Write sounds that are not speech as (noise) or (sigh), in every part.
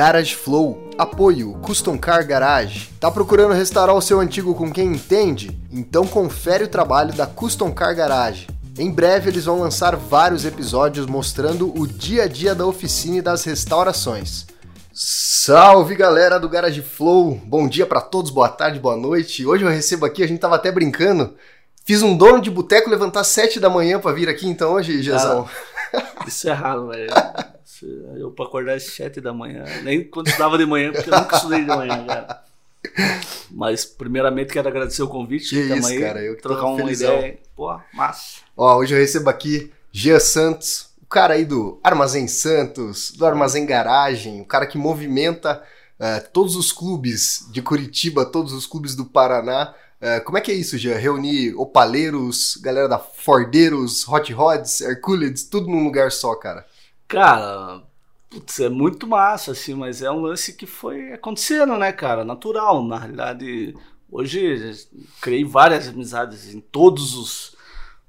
Garage Flow. Apoio Custom Car Garage. Tá procurando restaurar o seu antigo com quem entende? Então confere o trabalho da Custom Car Garage. Em breve eles vão lançar vários episódios mostrando o dia a dia da oficina e das restaurações. Salve galera do Garage Flow! Bom dia para todos, boa tarde, boa noite. Hoje eu recebo aqui, a gente tava até brincando. Fiz um dono de boteco levantar sete da manhã para vir aqui então hoje, Jezão. Ah, isso é errado, velho. (laughs) Eu pra acordar às sete da manhã, nem quando estudava de manhã, porque eu nunca estudei de manhã, cara. Mas, primeiramente, quero agradecer o convite. Que isso, aí, cara. Eu que trocar uma felizão. ideia. Pô, massa. Ó, hoje eu recebo aqui Jean Santos, o cara aí do Armazém Santos, do Armazém Garagem, o cara que movimenta uh, todos os clubes de Curitiba, todos os clubes do Paraná. Uh, como é que é isso, Jean? Reunir opaleiros, galera da Fordeiros, Hot Rods, Hercules, tudo num lugar só, cara. Cara, putz, é muito massa, assim, mas é um lance que foi acontecendo, né, cara? Natural. Na realidade, hoje criei várias amizades em todos os,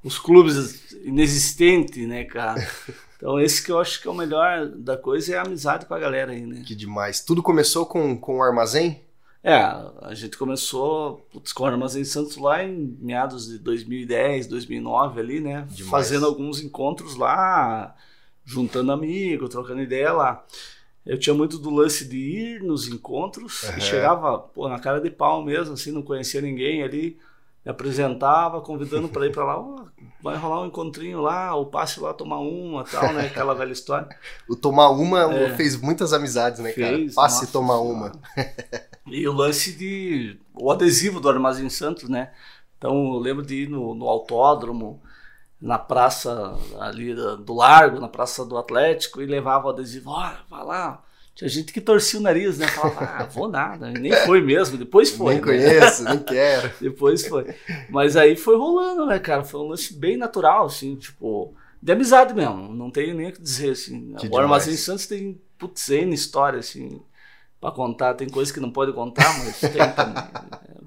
os clubes inexistentes, né, cara? (laughs) Então, esse que eu acho que é o melhor da coisa é a amizade com a galera aí, né? Que demais. Tudo começou com, com o armazém? É, a gente começou putz, com o Armazém Santos lá em meados de 2010, 2009 ali, né? Demais. Fazendo alguns encontros lá juntando amigos, trocando ideia lá. Eu tinha muito do lance de ir nos encontros uhum. e chegava pô, na cara de pau mesmo, assim, não conhecia ninguém ali, me apresentava, convidando para ir para lá, oh, vai rolar um encontrinho lá, ou passe lá tomar uma tal, né? Aquela velha história. (laughs) o tomar uma é. fez muitas amizades, né, cara? Fez, passe nossa, tomar uma. (laughs) e o lance de. o adesivo do Armazém Santos, né? Então eu lembro de ir no, no autódromo na praça ali do Largo, na praça do Atlético, e levava o adesivo, ó, oh, vai lá. Tinha gente que torcia o nariz, né? Falava, ah, vou nada. E nem foi mesmo, depois (laughs) foi. Nem né? conheço, nem quero. (laughs) depois foi. Mas aí foi rolando, né, cara? Foi um lance bem natural, assim, tipo, de amizade mesmo. Não tenho nem o que dizer, assim. Que o Armazém Santos tem, putz, N história, assim para contar. Tem coisas que não pode contar, mas tem também.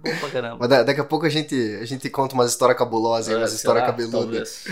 Bom pra caramba. Mas daqui a pouco a gente, a gente conta umas histórias cabulosas, é, umas histórias cabeludas.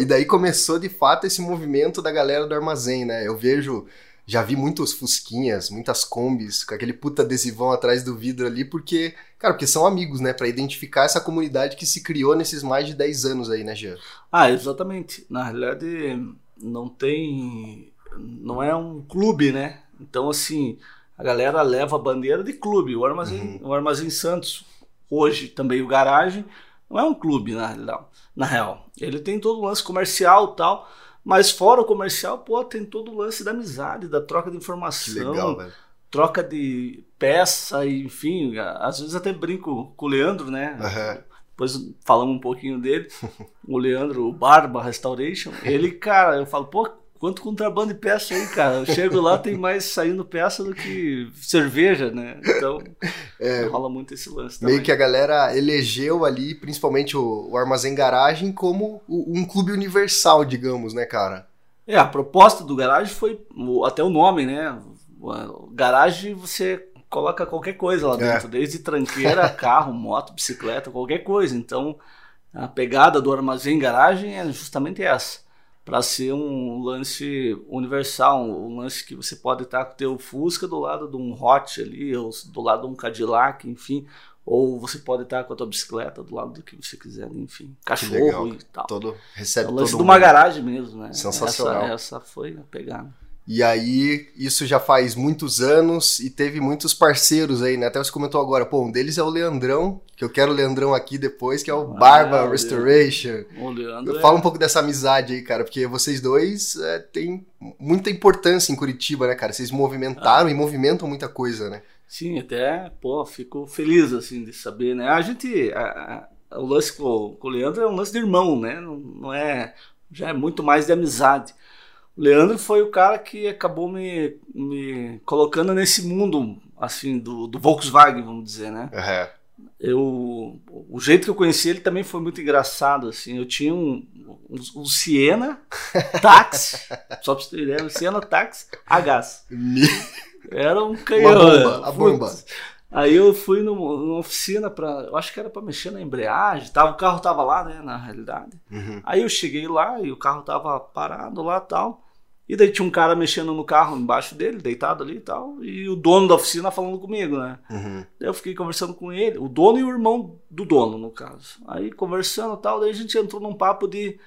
E daí começou de fato esse movimento da galera do armazém, né? Eu vejo. Já vi muitos fusquinhas, muitas combis, com aquele puta adesivão atrás do vidro ali, porque, cara, porque são amigos, né? Para identificar essa comunidade que se criou nesses mais de 10 anos aí, né, Jean? Ah, exatamente. Na realidade, não tem. Não é um clube, né? Então, assim, a galera leva a bandeira de clube. O Armazém, uhum. o Armazém Santos, hoje também o Garagem, não é um clube na real. Na real. Ele tem todo o lance comercial tal, mas fora o comercial, pô, tem todo o lance da amizade, da troca de informação, legal, troca de peça, enfim. Às vezes até brinco com o Leandro, né? Uhum. Depois falamos um pouquinho dele. (laughs) o Leandro, o Barba Restoration. Ele, cara, eu falo, pô, Quanto contrabando de peça aí, cara? Eu chego lá, tem mais saindo peça do que cerveja, né? Então, é, rola muito esse lance também. Meio que a galera elegeu ali, principalmente o, o Armazém Garagem, como o, um clube universal, digamos, né, cara? É, a proposta do garagem foi até o nome, né? Garagem você coloca qualquer coisa lá dentro, é. desde tranqueira, (laughs) carro, moto, bicicleta, qualquer coisa. Então, a pegada do armazém garagem é justamente essa para ser um lance universal, um lance que você pode estar com o teu Fusca do lado de um Hot ali, ou do lado de um Cadillac, enfim, ou você pode estar com a tua bicicleta do lado do que você quiser, enfim, cachorro e tal. Todo, recebe é o lance todo de uma garagem mesmo, né? Sensacional. Essa, essa foi a pegada. E aí, isso já faz muitos anos e teve muitos parceiros aí, né? Até você comentou agora, pô, um deles é o Leandrão, que eu quero o Leandrão aqui depois, que é o ah, Barba Restoration. O Leandro Fala é... um pouco dessa amizade aí, cara, porque vocês dois é, têm muita importância em Curitiba, né, cara? Vocês movimentaram ah. e movimentam muita coisa, né? Sim, até, pô, fico feliz, assim, de saber, né? A gente, a, a, o lance com, com, o Leandro é um lance de irmão, né? Não, não é, já é muito mais de amizade. O Leandro foi o cara que acabou me, me colocando nesse mundo, assim, do, do Volkswagen, vamos dizer, né? Uhum. Eu, o jeito que eu conheci ele também foi muito engraçado, assim. Eu tinha um, um, um Siena Taxi, (laughs) só pra você ter ideia, um Siena Taxi a gás. Era um canhão. Uma bomba, a bomba. Aí eu fui numa, numa oficina para, eu acho que era para mexer na embreagem, tava, o carro tava lá, né, na realidade. Uhum. Aí eu cheguei lá e o carro tava parado lá tal. E daí tinha um cara mexendo no carro embaixo dele, deitado ali e tal, e o dono da oficina falando comigo, né? Uhum. Daí eu fiquei conversando com ele, o dono e o irmão do dono, no caso. Aí conversando e tal, daí a gente entrou num papo de,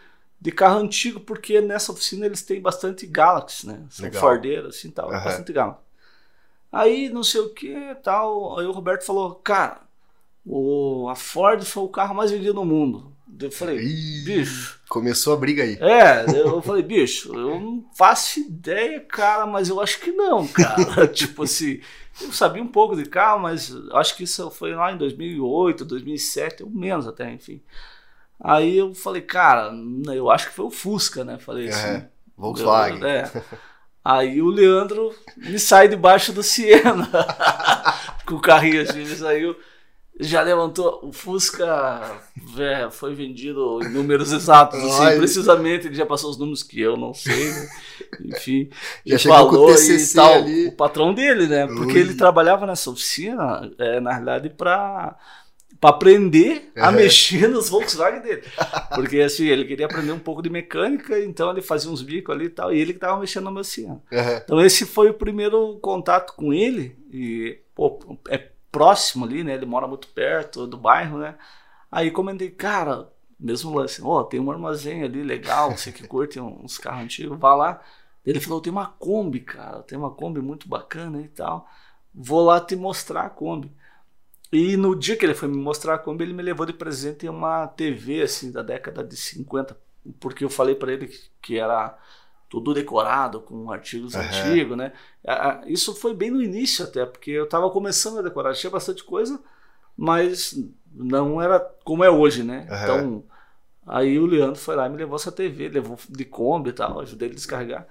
de carro antigo, porque nessa oficina eles têm bastante Galaxy, né? São Legal. Fordeiros, assim tal, Aham. bastante Galaxy. Aí não sei o que tal, aí o Roberto falou, cara, o, a Ford foi o carro mais vendido no mundo. Eu falei, Ih, bicho. Começou a briga aí. É, eu falei, bicho, eu não faço ideia, cara, mas eu acho que não, cara. (laughs) tipo assim, eu sabia um pouco de carro, mas acho que isso foi lá em 2008, 2007, ou menos até, enfim. Aí eu falei, cara, eu acho que foi o Fusca, né? Falei assim. É, Volkswagen. Eu- é. (laughs) Aí o Leandro me sai debaixo do Siena. (laughs) Com o carrinho assim, ele saiu. Já levantou. O Fusca é, foi vendido em números exatos, assim, precisamente. Ele já passou os números que eu não sei. né? Enfim. Já falou e tal, ali. O patrão dele, né? Porque Ui. ele trabalhava nessa oficina, é, na realidade, para para aprender a Uhum. mexer nos Volkswagen dele. Porque assim, ele queria aprender um pouco de mecânica, então ele fazia uns bicos ali e tal, e ele que tava mexendo no meu Siena. Aham. Então esse foi o primeiro contato com ele, e pô, é próximo ali, né? Ele mora muito perto do bairro, né? Aí comentei, cara, mesmo lance, ó, tem um armazém ali legal, você que curte uns carros antigos, vá lá. Ele falou, tem uma Kombi, cara, tem uma Kombi muito bacana e tal. Vou lá te mostrar a Kombi. E no dia que ele foi me mostrar a Kombi, ele me levou de presente uma TV assim da década de 50, porque eu falei para ele que, era tudo decorado com artigos Aham. antigos, né? Isso foi bem no início até, porque eu estava começando a decorar, tinha bastante coisa, mas não era como é hoje, né? Aham. Então, aí o Leandro foi lá e me levou essa TV, levou de Kombi e tal, ajudei ele a descarregar.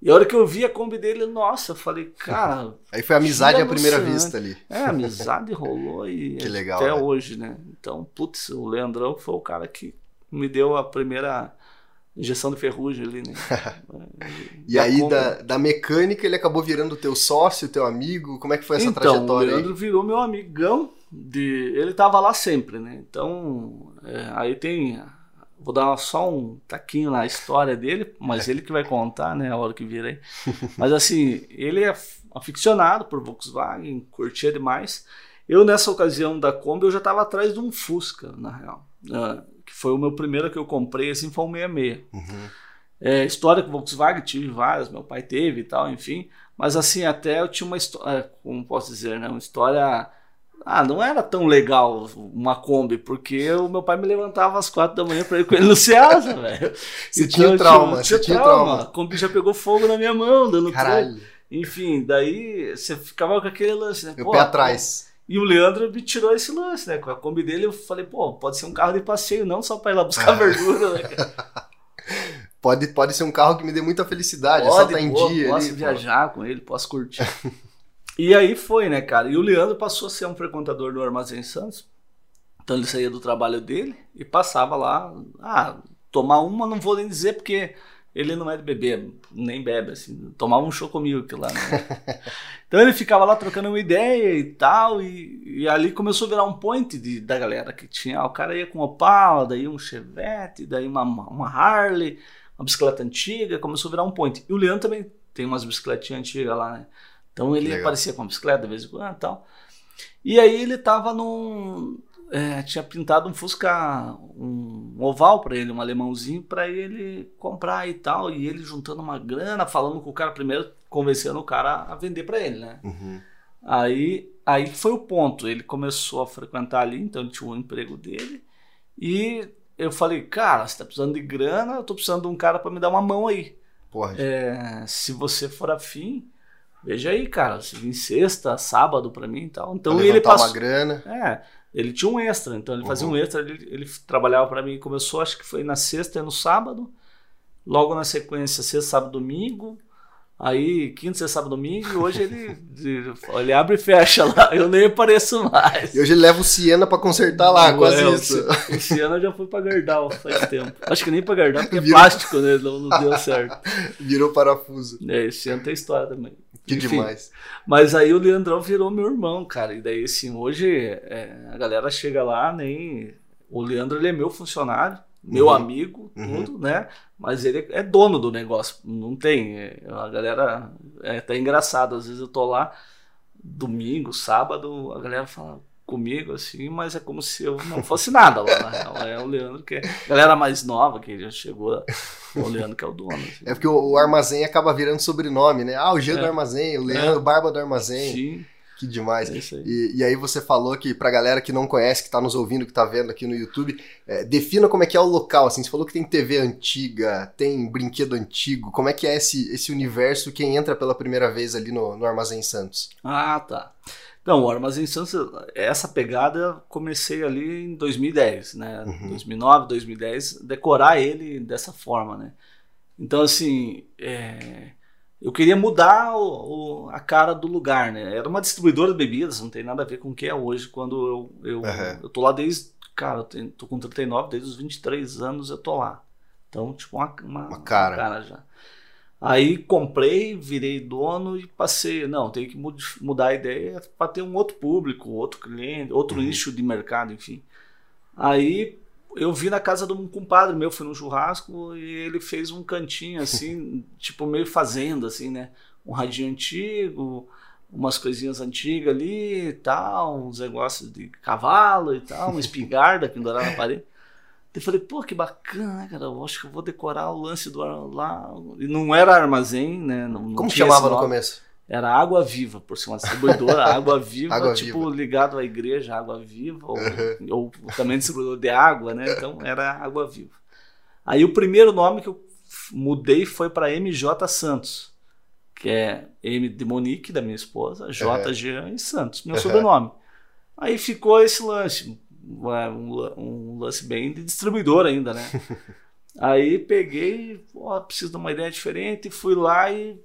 E a hora que eu vi a Kombi dele, nossa, eu falei, cara, (laughs) Aí foi amizade à primeira emocionante. vista ali. é, amizade rolou e (laughs) Que legal, até né? hoje, né? Então, putz, o Leandrão foi o cara que me deu a primeira injeção de ferrugem ali, né? (laughs) E Da aí, Kombi. da, da mecânica, ele acabou virando teu sócio, teu amigo? Como é que foi essa então, o trajetória aí? Leandro virou meu amigão. De... Ele tava lá sempre, né? Então, é, aí tem. Vou dar só um taquinho na história dele, mas ele que vai contar, né? A hora que vir aí. Mas assim, ele é aficionado por Volkswagen, curtia demais. Eu, nessa ocasião da Kombi, eu já estava atrás de um Fusca, na real. Ah, que foi o meu primeiro que eu comprei, assim, foi um 66. Uhum. É, história com Volkswagen, tive várias, meu pai teve e tal, enfim. Mas assim, até eu tinha uma história, como posso dizer, né? Uma história. Ah, não era tão legal uma Kombi, porque o meu pai me levantava às quatro da manhã pra ir com ele no Ceasa, (laughs) velho. Você Então, tinha trauma, você tinha trauma. trauma. A Kombi já pegou fogo na minha mão, dando. Caralho, Enfim, daí você ficava com aquele lance, né? meu Pô, pé atrás. E o Leandro me tirou esse lance, né? Com a Kombi dele, eu falei, pô, pode ser um carro de passeio, não só pra ir lá buscar verdura, né? cara? (laughs) Pode, pode ser um carro que me dê muita felicidade, é só Pode, tá em pô, dia posso ali. pô. viajar com ele, posso curtir. (laughs) e aí foi, né, cara? E o Leandro passou a ser um frequentador do Armazém Santos. Então ele saía do trabalho dele e passava lá. Ah, tomar uma não vou nem dizer porque ele não é de beber, nem bebe, assim. Tomava um chocomilk lá, né? (laughs) então ele ficava lá trocando uma ideia e tal. E, e ali começou a virar um point de, da galera que tinha. ah, o cara ia com Opala, daí um Chevette, daí uma, uma Harley uma bicicleta antiga, começou a virar um point. E o Leandro também tem umas bicicletinhas antigas lá, né? Então ele Legal. aparecia com a bicicleta de vez em quando e tal. E aí ele tava num. é, tinha pintado um Fusca, um oval pra ele, um alemãozinho, pra ele comprar e tal. E ele juntando uma grana, falando com o cara primeiro, convencendo o cara a vender pra ele, né? Uhum. Aí, aí foi o ponto. Ele começou a frequentar ali, então ele tinha um emprego dele. E eu falei, cara, você tá precisando de grana, eu tô precisando de um cara pra me dar uma mão aí. Porra, É, se você for afim, veja aí, cara, vir sexta, sábado pra mim e tal. Então ele passou. uma grana. É, ele tinha um extra, então ele fazia Uhum. um extra, ele, ele trabalhava pra mim, começou acho que foi na sexta e no sábado, logo na sequência sexta, sábado, domingo, aí quinta, sexta, sábado, domingo, e hoje ele, ele abre e fecha lá, eu nem apareço mais. E hoje ele leva o Siena pra consertar lá, quase É, isso. Ano eu já fui pra Gardal faz tempo. Acho que nem pra Gardal, porque é Virou- plástico, né? Não, não deu certo. (laughs) Virou parafuso. É, esse ano tem história também. Que Enfim, demais. Mas aí o Leandrão virou meu irmão, cara. E daí, assim, hoje é, a galera chega lá, nem. O Leandro ele é meu funcionário, meu Uhum. amigo, Uhum. tudo, né? Mas ele é dono do negócio, não tem. é, A galera é até engraçado, às vezes eu tô lá, domingo, sábado, a galera fala comigo assim, mas é como se eu não fosse nada lá, na real. É o Leandro que é. A galera mais nova que já chegou, é o Leandro que é o dono. assim. É porque o, o armazém acaba virando sobrenome, né? Ah, o Jean É. do armazém, o Leandro, Barba do armazém. Sim, Que demais. é isso aí. E, e aí você falou que pra galera que não conhece, que tá nos ouvindo, que tá vendo aqui no YouTube, é, defina como é que é o local, assim, você falou que tem TV antiga, tem brinquedo antigo, como é que é esse, esse universo quem entra pela primeira vez ali no, no Armazém Santos? Ah, tá. Então, o Armazém Santos, essa pegada eu comecei ali em 2010, né? Uhum. 2009, 2010, decorar ele dessa forma, né? Então, assim, é, eu queria mudar o- o- a cara do lugar, né? Era uma distribuidora de bebidas, não tem nada a ver com o que é hoje, quando eu, eu, Aham. eu tô lá desde, cara, eu tenho- tô com 39, desde os 23 anos eu tô lá. Então, tipo, uma, uma, Uma cara. uma já. Aí comprei, virei dono e passei. Não, tem que mudar a ideia para ter um outro público, outro cliente, outro Uhum. nicho de mercado, enfim. Aí eu vi na casa de um compadre meu, fui num churrasco e ele fez um cantinho assim, (laughs) tipo meio fazenda, assim, né? Um radinho antigo, umas coisinhas antigas ali e tal, uns negócios de cavalo e tal, uma espingarda pendurada na parede. Eu falei, pô, que bacana, né, cara? Eu acho que eu vou decorar o lance do ar- lá. E não era armazém, né? Não, não Como chamava no começo? Era Água Viva, por ser uma distribuidora, (laughs) Água Viva, Água tipo, ligado à igreja, Água Viva, ou, Uhum. ou também distribuidor de água, né? Então era Água Viva. Aí o primeiro nome que eu mudei foi para MJ Santos, que é M de Monique, da minha esposa, J, Uhum. Jean e Santos, meu Uhum. sobrenome. Aí ficou esse lance, um, la- um lance bem de distribuidor ainda, né? (laughs) Aí peguei, pô, preciso de uma ideia diferente, fui lá e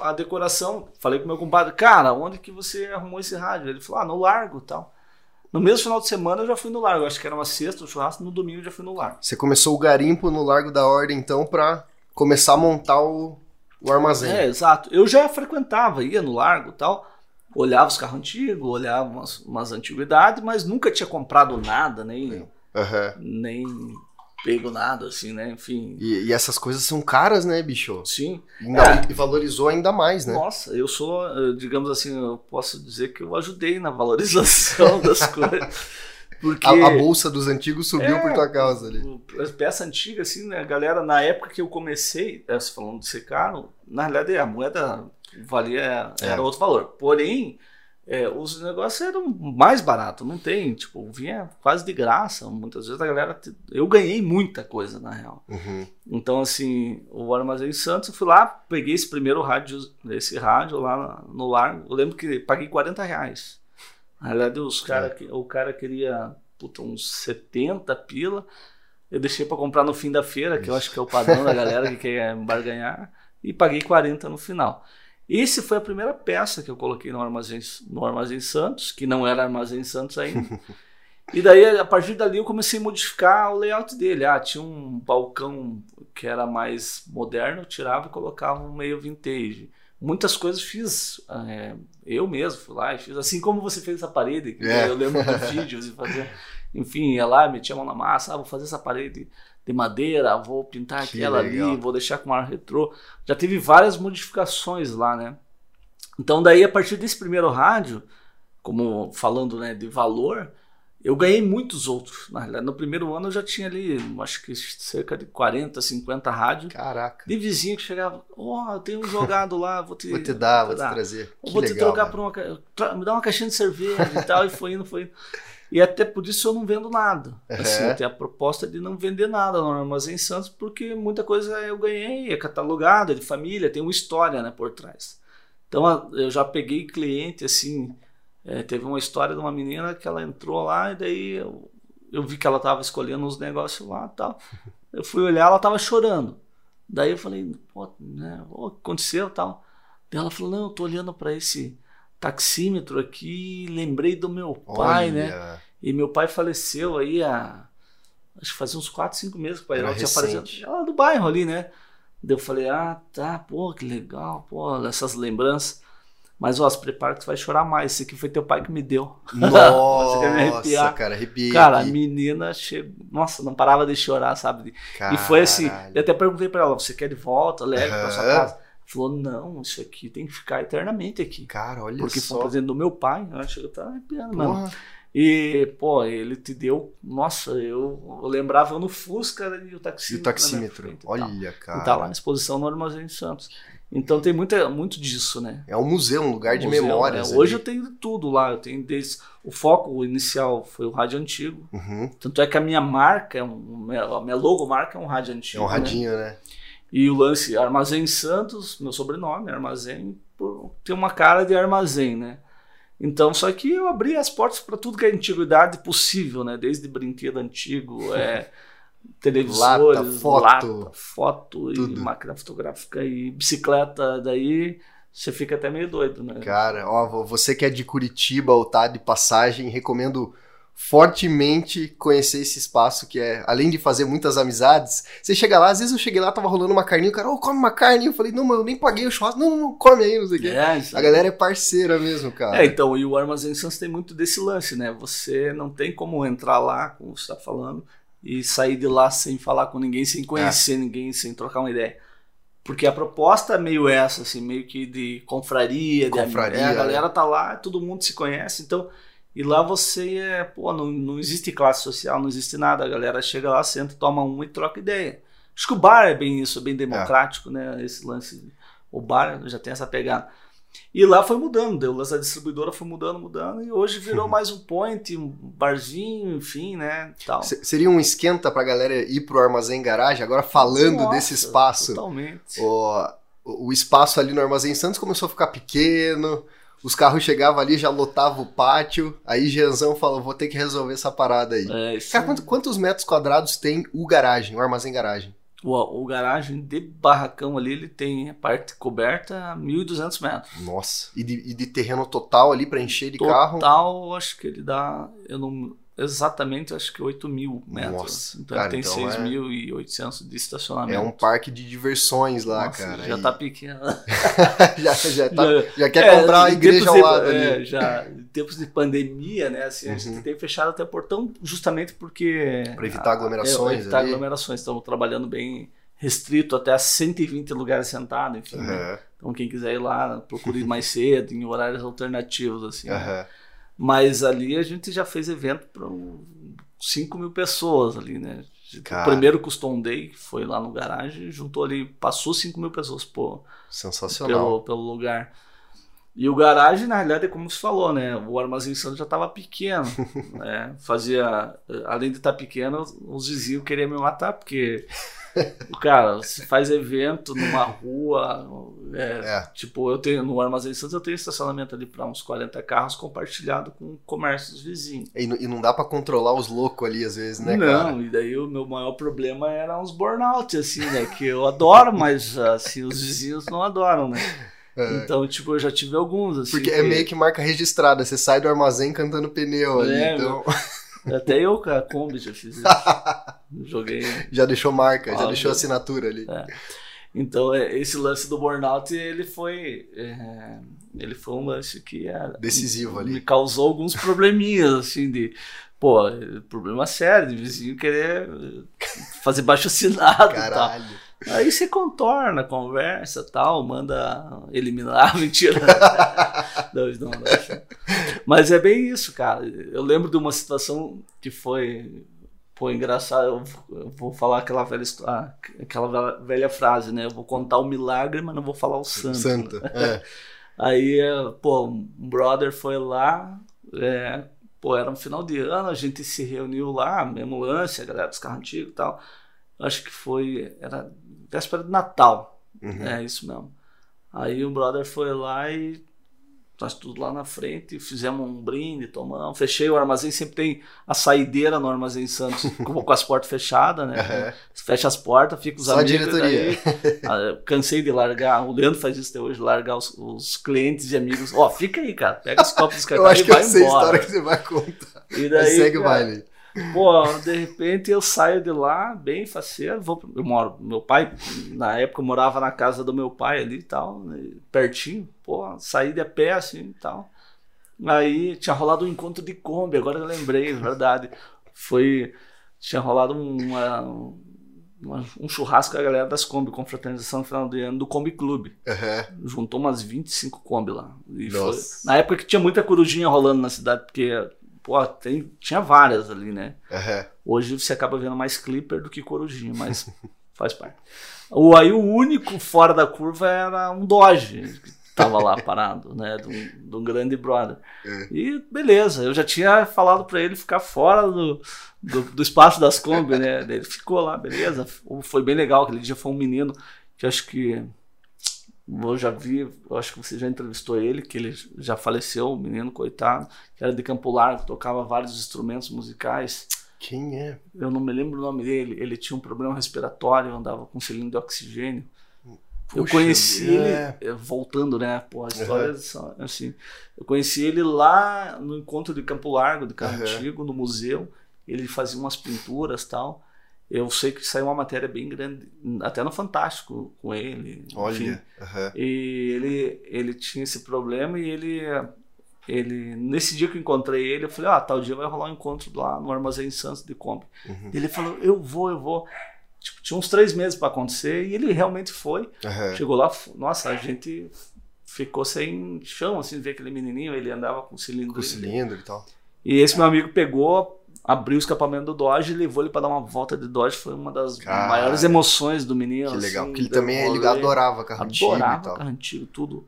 a decoração, falei com meu compadre, cara, onde que você arrumou esse rádio? Ele falou, ah, no Largo tal. No mesmo final de semana eu já fui no Largo, acho que era uma sexta, um churrasco, no domingo eu já fui no Largo. Você começou o garimpo no Largo da Ordem, então, pra começar a montar o, o armazém. É, exato. Eu já frequentava, ia no Largo tal, olhava os carros antigos, olhava umas, umas antiguidades, mas nunca tinha comprado nada, nem, Aham. nem pego nada, assim, né? Enfim, E, e essas coisas são caras, né, bicho? sim. Ainda- E valorizou ainda mais, né? Nossa, eu sou, eh, digamos assim, eu posso dizer que eu ajudei na valorização (laughs) das coisas. Porque A, a bolsa dos antigos subiu É, por tua causa ali. as peças antigas, assim, né, a galera, na época que eu comecei, eh, falando de ser caro, na realidade a moeda valia, É. era outro valor. Porém, eh, os negócios eram mais baratos, não tem, tipo, vinha quase de graça. Muitas vezes a galera, eu ganhei muita coisa, na real. Uhum. Então, assim, o Armazém Santos, eu fui lá, peguei esse primeiro rádio, esse rádio lá no Largo. Eu lembro que paguei 40 reais. Na realidade, os cara, que- o cara queria puta, uns 70 pila. Eu deixei para comprar no fim da feira, que eu acho que é o padrão da (laughs) galera que quer barganhar, e paguei 40 no final. Esse foi a primeira peça que eu coloquei no Armazém, no Armazém Santos, que não era Armazém Santos ainda. (laughs) E daí, a partir dali, eu comecei a modificar o layout dele. Ah, tinha um balcão que era mais moderno, eu tirava e colocava um meio vintage. Muitas coisas fiz é, eu mesmo, fui lá e fiz, assim como você fez essa parede, que É. eu lembro dos vídeos e fazia. (laughs) Enfim, ia lá, metia a mão na massa, ah, vou fazer essa parede de madeira, vou pintar Que aquela legal. ali, vou deixar com ar retrô. Já teve várias modificações lá, né? Então daí a partir desse primeiro rádio, como falando né, de valor, eu ganhei muitos outros. Na realidade, no primeiro ano eu já tinha ali, acho que cerca de 40, 50 rádios. Caraca. De vizinho que chegava, ó, eu tenho um jogado lá, vou te, (laughs) Vou te dar, vou te trazer. eu Que vou te legal, trocar velho. por uma. Me dá uma caixinha de cerveja e tal, e foi indo, foi indo. E até por isso eu não vendo nada. Assim, Uhum. eu tenho a proposta de não vender nada no Armazém Santos, porque muita coisa eu ganhei, é catalogado, é de família, tem uma história né, por trás. Então eu já peguei cliente assim. é, teve uma história de uma menina que ela entrou lá e daí eu, eu vi que ela estava escolhendo uns negócios lá e tal. (laughs) Eu fui olhar, ela estava chorando. Daí eu falei, pô, né, o que aconteceu e tal. Daí ela falou, não, eu tô olhando para esse taxímetro aqui lembrei do meu pai, né? Olha, E meu pai faleceu aí há. Acho que fazia uns 4, 5 meses que o pai dela tinha falecido. Ela do bairro ali, né? Daí eu falei, ah, tá, pô, que legal, pô, essas lembranças. Mas, ó, se prepara que tu vai chorar mais. Esse aqui foi teu pai que me deu. (laughs) Nossa, cara, arrepiei. Cara, a menina chegou. Nossa, não parava de chorar, sabe? E foi assim. Caralho. Eu até perguntei pra ela: você quer de volta? Leve pra sua casa. Falou: não, isso aqui tem que ficar eternamente aqui. Cara, olha Porque foi um só. presente do meu pai. Eu acho que eu tava arrepiando, mano. E, pô, ele te deu. Nossa, eu, eu lembrava no Fusca e o E taxímetro. o taxímetro. frente e. Olha, cara. E tá lá na exposição no Armazém de Santos. Então tem muita, muito disso, né? É um museu, um lugar de Museu, memórias. né? Hoje eu tenho tudo lá. Eu tenho desde. O foco inicial foi o rádio antigo. Uhum. Tanto é que a minha marca, é um, a minha logomarca é um rádio É antigo. um né? radinho, né? E o lance Armazém Santos, meu sobrenome, Armazém, tem uma cara de armazém, né? Então, só que eu abri as portas para tudo que é antiguidade possível, né? Desde brinquedo antigo, é, (laughs) televisores, Lata, foto, lata, foto tudo. e máquina fotográfica e bicicleta, daí você fica até meio doido, né? Cara, ó, vo- você que é de Curitiba ou tá de passagem, recomendo fortemente conhecer esse espaço que é, além de fazer muitas amizades, você chega lá, às vezes eu cheguei lá, tava rolando uma carninha, o cara, ô, come uma carne, eu falei, não, mas eu nem paguei o churrasco, não, não, não, come aí, não sei o. É, A galera é parceira mesmo, cara. É, então, e o Armazém Santos tem muito desse lance, né? Você não tem como entrar lá, como você está falando, e sair de lá sem falar com ninguém, sem conhecer ninguém, sem trocar uma ideia. Porque a proposta é meio essa, assim, meio que de confraria, de ami- Confraria, é, a né? galera tá lá, todo mundo se conhece, então. E lá você é, pô, não, não existe classe social, não existe nada. A galera chega lá, senta, toma uma e troca ideia. Acho que o bar é bem isso, é bem democrático, né? Esse lance. O bar já tem essa pegada. E lá foi mudando, deu, da distribuidora foi mudando, mudando, e hoje virou mais um point, um barzinho, enfim, né? Tal. Se- Seria um esquenta pra galera ir pro Armazém Garagem, agora falando Nossa, desse espaço. Totalmente. O, o espaço ali no Armazém Santos começou a ficar pequeno, os carros chegavam ali, já lotava o pátio, aí Jeanzão falou, vou ter que resolver essa parada aí. É, isso Cara, quanto- quantos metros quadrados tem o garagem, o Armazém Garagem? o, o garagem de barracão ali, ele tem a parte coberta a 1.200 metros. Nossa. E de, e de terreno total ali pra encher de carro? Total, acho que ele dá, eu não, exatamente, acho que 8 mil metros. Nossa, então cara, tem então é- 6.800 de estacionamento. É um parque de diversões lá, Nossa, cara. Já e- tá pequeno. (laughs) já, já, tá- Já- quer É, comprar a igreja ao de- lado é, ali. Já, em tempos de pandemia, né? Assim, a Uhum. gente tem fechado até o portão justamente porque. Pra evitar aglomerações É, evitar ali. aglomerações. Estamos trabalhando bem restrito até a 120 lugares sentados, enfim. né? Aham, Então, quem quiser ir lá, procure mais (laughs) cedo, em horários alternativos, assim. né? Mas ali a gente já fez evento para 5 mil pessoas ali, né? Cara. O primeiro Custom Day, que foi lá no garagem, juntou ali, passou 5 mil pessoas por, Sensacional. pelo, pelo lugar. E o garagem, na realidade, é como você falou, né? O Armazém Santos já estava pequeno. né? (laughs) Fazia. Além de estar pequeno, os vizinhos queriam me matar, porque. Cara, você faz evento numa rua. é, É. Tipo, eu tenho no Armazém Santos eu tenho estacionamento ali para uns 40 carros compartilhado com comércios vizinhos. E, não- e não dá pra controlar os loucos ali às vezes, né, não, cara? e daí o meu maior problema era uns burnout, assim, né? Que eu adoro, mas assim, os vizinhos não adoram, né? É. Então, tipo, eu já tive alguns, assim. Porque é meio que marca registrada, você sai do armazém cantando pneu ali, É, então (laughs) Até eu com a Kombi já fiz isso. (laughs) Joguei. já deixou marca, já Óbvio. deixou assinatura ali. Então, é, esse lance do burnout, ele foi. é, ele foi um lance que é, Decisivo ali. me causou alguns probleminhas, assim, de. Pô, é, problema sério, de vizinho querer fazer baixo assinado e tal. Aí você contorna, conversa tal, manda eliminar, (laughs) mentira. não, não, não. Mas é bem isso, cara. Eu lembro de uma situação que foi, pô, engraçada. Eu, vou falar aquela velha, ah, aquela velha frase, né? Eu vou contar o milagre, mas não vou falar o santo. Santa. É. (laughs) Aí, é, pô, um brother foi lá, é, pô, era um final de ano, a gente se reuniu lá, mesmo lance, a galera dos carros antigos e tal. Acho que foi, era véspera de Natal, Uhum. é isso mesmo. Aí o brother foi lá e nós tudo lá na frente, fizemos um brinde, tomamos, fechei o armazém, sempre tem a saideira no Armazém Santos, (laughs) com, com as portas fechadas, né? Aham. Fecha as portas, fica os Só a amigos. diretoria. daí, (laughs) ah, eu cansei de largar, o Leandro faz isso até hoje, largar os, os clientes e amigos. Ó, fica aí, cara, pega os copos dos Eu caras acho e que vai eu sei a embora. história que você vai contar. E daí, Segue o baile. Pô, de repente eu saio de lá, bem faceiro, vou, eu moro, meu pai, na época, morava na casa do meu pai ali e tal, né, pertinho, pô, saí de pé assim e tal. Aí tinha rolado um encontro de Kombi, agora eu lembrei, verdade. Foi, tinha rolado uma, uma, um churrasco com a galera das Kombi, confraternização no final do ano do Kombi Clube. Uhum. Juntou umas 25 Kombi lá. E foi, na época que tinha muita corujinha rolando na cidade, porque pô, tem, tinha várias ali, né? Uhum. Hoje você acaba vendo mais Clipper do que Corujinha, mas (laughs) faz parte. O, aí o único fora da curva era um Dodge, que tava lá (laughs) parado, né? De um grande brother. É. E beleza, eu já tinha falado para ele ficar fora do, do, do, espaço das Kombi, né? Ele ficou lá, beleza. Foi bem legal, aquele dia foi um menino que acho que eu já vi, eu acho que você já entrevistou ele, que ele já faleceu, o menino coitado, que era de Campo Largo, tocava vários instrumentos musicais. Quem é? Eu não me lembro o nome dele. Ele tinha um problema respiratório, andava com cilindro de oxigênio. Puxa, eu conheci é. ele, voltando, né? Pô, a história uhum. assim. Eu conheci ele lá no encontro de Campo Largo, de Carro uhum. Antigo, no museu. Ele fazia umas pinturas tal. Eu sei que saiu uma matéria bem grande, até no Fantástico com ele. Olha. Uhum. E ele, ele tinha esse problema e ele, ele. Nesse dia que eu encontrei ele, eu falei: Ah, tal dia vai rolar um encontro lá no Armazém Santos de Kombi. Uhum. Ele falou: Eu vou, eu vou. Tipo, tinha uns três meses para acontecer e ele realmente foi. Uhum. Chegou lá, nossa, a gente ficou sem chão, assim, ver aquele menininho. Ele andava com cilindro. Com cilindro e tal. E esse meu amigo pegou, abriu o escapamento do Dodge e levou ele para dar uma volta de Dodge. Foi uma das Cara, maiores emoções do menino. Que legal, assim, porque ele também ele adorava carro antigo Adorava e tal. carro antigo, tudo.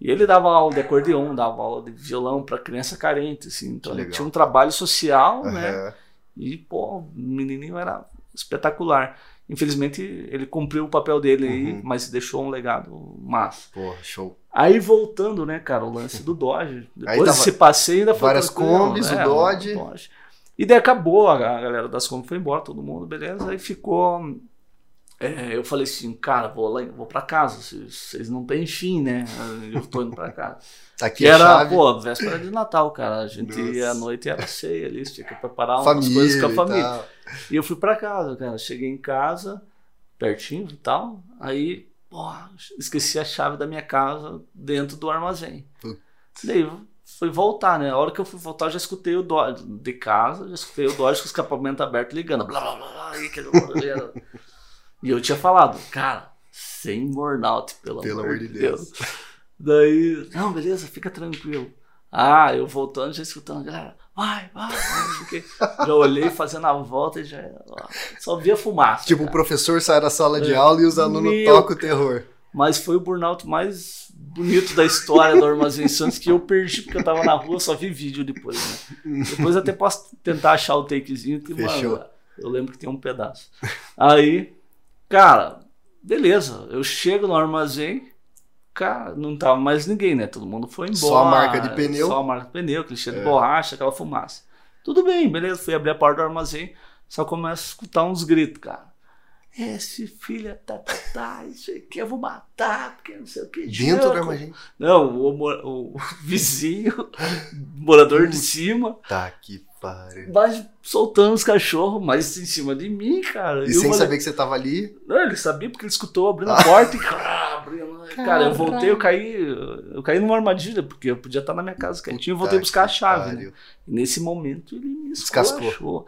E ele dava aula de acordeon, dava aula de violão para criança carente, assim. Então Que ele legal. tinha um trabalho social, Uhum. né? E, pô, o menininho era espetacular. Infelizmente, ele cumpriu o papel dele aí, Uhum. mas deixou um legado massa. Porra, show. Aí voltando, né, cara, o lance do Dodge. Depois desse passeio ainda foi várias tranquilo, Kombis, o Dodge. E daí acabou, a galera das Kombi foi embora, todo mundo, beleza. Aí ficou. é, eu falei assim, cara, vou lá, vou pra casa. Vocês não têm fim, né? Eu tô indo pra casa. (laughs) Tá aqui Que era, chave. pô, véspera de Natal, cara. A gente Nossa. ia à noite era ceia ali, tinha que preparar umas família coisas com a e família. tal. E eu fui pra casa, cara. Cheguei em casa, pertinho e tal. Aí, pô, esqueci a chave da minha casa dentro do armazém. Putz. Daí fui voltar, né? A hora que eu fui voltar, eu já escutei o Dodge de casa, já escutei o Dodge com o escapamento aberto ligando. Blá blá blá, blá e, aquele (laughs) e eu tinha falado, cara, sem burnout, pelo, Pelo amor de Deus. Daí, não, beleza, fica tranquilo. Ah, eu voltando, já escutando, galera, vai, vai, vai. Já olhei fazendo a volta e já só via fumaça. Tipo, o cara. professor sai da sala de aula e os alunos tocam o terror. Mas foi o burnout mais bonito da história do Armazém Santos que eu perdi porque eu tava na rua, só vi vídeo depois, né? Depois até posso tentar achar o takezinho que, Fechou. mano, eu lembro que tem um pedaço. Aí, cara, beleza, eu chego no armazém, cara, não tava mais ninguém, né? Todo mundo foi embora. Só a marca de pneu. Só a marca de pneu, aquele cheiro É. de borracha, aquela fumaça. Tudo bem, beleza, fui abrir a porta do armazém, só começo a escutar uns gritos, cara. Esse filho tá, tá, tá, isso aqui eu vou matar, porque não sei o que. Dentro Janko. armazém. Não, o, mo- o (laughs) vizinho, morador de cima, Tá que pariu. vai soltando os cachorros, mas em cima de mim, cara. E Eu sem saber que você tava ali. Não, ele sabia porque ele escutou abrindo a porta e ah, abrindo. Cara, eu voltei, eu caí, eu caí numa armadilha, porque eu podia estar na minha casa quietinho, eu voltei buscar a chave, né? E nesse momento ele me Descascou.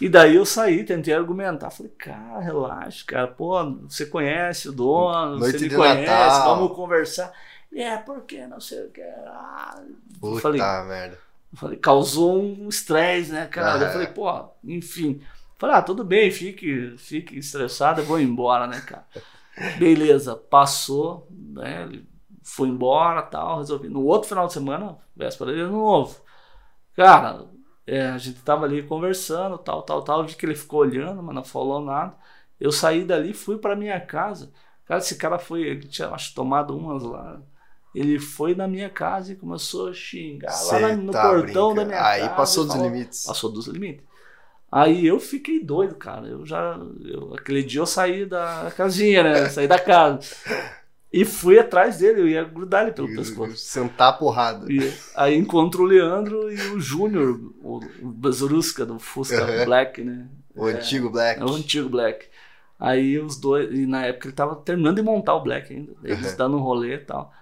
E daí eu saí, tentei argumentar. Falei, cara, relaxa, cara. Pô, você conhece o dono, Noite você me de conhece, Natal. vamos conversar. É, porque não sei o que. Ah, Puta falei, merda. falei, causou um estresse, né, cara? Ah, eu falei, pô, enfim. Falei, ah, tudo bem, fique, fique estressado, eu vou embora, né, cara? (laughs) Beleza, passou, né? Fui embora tal, resolvi. No outro final de semana, véspera de ano novo. Cara, é, a gente tava ali conversando, tal, tal, tal. Vi que ele ficou olhando, mas não falou nada. Eu saí dali, fui pra minha casa. Cara, esse cara foi, ele tinha acho, tomado umas lá. Ele foi na minha casa e começou a xingar lá Cê no tá portão da minha Aí casa. passou e dos falou- limites. Passou dos limites. Aí eu fiquei doido, cara. Eu já. eu- aquele dia eu saí da casinha, né? Saí da casa. E fui atrás dele, eu ia grudar ele pelo pescoço. Sentar a porrada. E aí encontro o Leandro e o Júnior, o, o Bazurusca do Fusca Uhum. Black, né? O É, antigo Black. É o antigo Black. Aí os dois, e na época ele tava terminando de montar o Black ainda. Eles Uhum. dando um rolê e tal.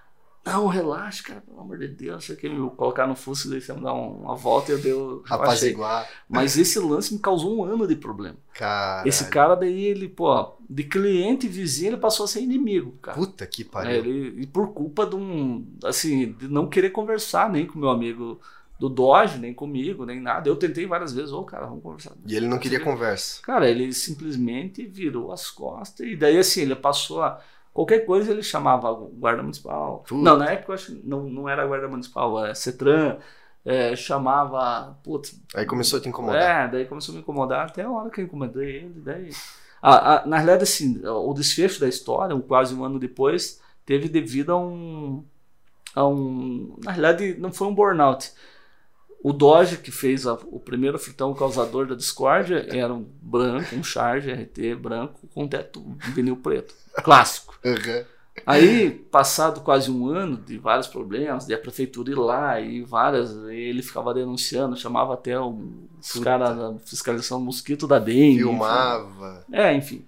Não, relaxa, cara, pelo amor de Deus. Você quer me colocar no Fusca, daí você me dar um- uma volta e eu dei o. relaxei. Rapaziguar. Mas esse lance me causou um ano de problema. Cara. Esse cara daí, ele, pô, de cliente vizinho, ele passou a ser inimigo, cara. Puta que É, pariu. ele, e por culpa de um, assim, de não querer conversar nem com meu amigo do Doge, nem comigo, nem nada. Eu tentei várias vezes, ô cara, vamos conversar. E ele não queria conversa. Cara, ele simplesmente virou as costas e daí assim, ele passou a. Qualquer coisa ele chamava guarda municipal. Puta. Não, na época eu acho que não, não era guarda municipal, é Cetran, é, chamava. Putz, Aí começou a te incomodar. é, daí começou a me incomodar até a hora que eu incomodei ele. Daí... Na realidade, assim, o desfecho da história, quase um ano depois, teve devido a um. A um na realidade, não foi um burnout. O Doge, que fez a- o primeiro fritão causador da discórdia, era um branco, um Charge RT branco com teto vinil preto. Clássico. Aham. Aí, passado quase um ano de vários problemas, de a prefeitura ir lá e várias, ele ficava denunciando, chamava até um- os caras da fiscalização mosquito da dengue. Filmava. enfim. É, enfim.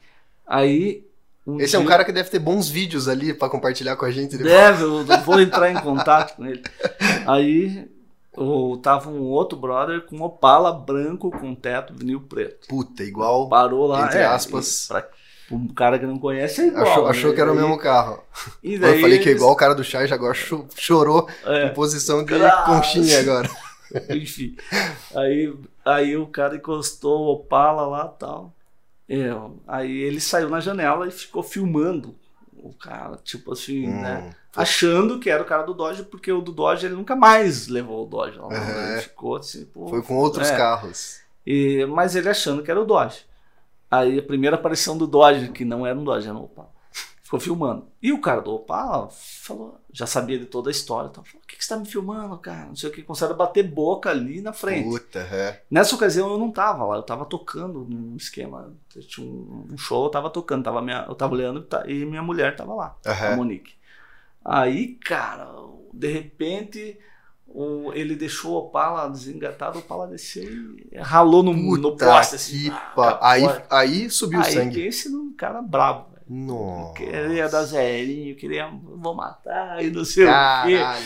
Aí. um Esse é um dia- cara que deve ter bons vídeos ali pra compartilhar com a gente depois. Deve, eu vou entrar em contato com ele. (laughs) Aí o, tava um outro brother com Opala branco com teto vinil preto. Puta, igual. Parou lá. Entre é, aspas. e Pra, um cara que não conhece é igual. Achou, né? achou que era o mesmo carro. E Eu daí falei que é igual o cara do Charge, agora cho- chorou é. em posição de Graças. conchinha agora. (laughs) Enfim. Aí, aí o cara encostou o Opala lá e tal. É, aí ele saiu na janela e ficou filmando o cara, tipo assim, né? Hum, Achando que era o cara do Dodge, porque o do Dodge ele nunca mais levou o Dodge. Lá, Aham. Ele ficou assim, pô. Foi com outros é. carros. E, mas ele achando que era o Dodge. Aí a primeira aparição do Dodge, que não era um Dodge, era um Opala. Ficou filmando. E o cara do Opala falou, já sabia de toda a história. Então, falou, o que, que você tá me filmando, cara? Não sei o que. A bater boca ali na frente. Puta, é. Nessa ocasião eu não tava lá, eu tava tocando num esquema. Tinha um show, eu tava tocando, tava minha, eu tava olhando e minha mulher tava lá, a Aham. Monique. Aí, cara, de repente o- ele deixou o Opala desengatado, o Opala desceu e ralou no, no Puta poste assim. ah, aí, aí subiu o Aí sangue. esse um cara brabo. Nossa. Queria dar zerinho, queria vou matar e não sei o quê. Caralho.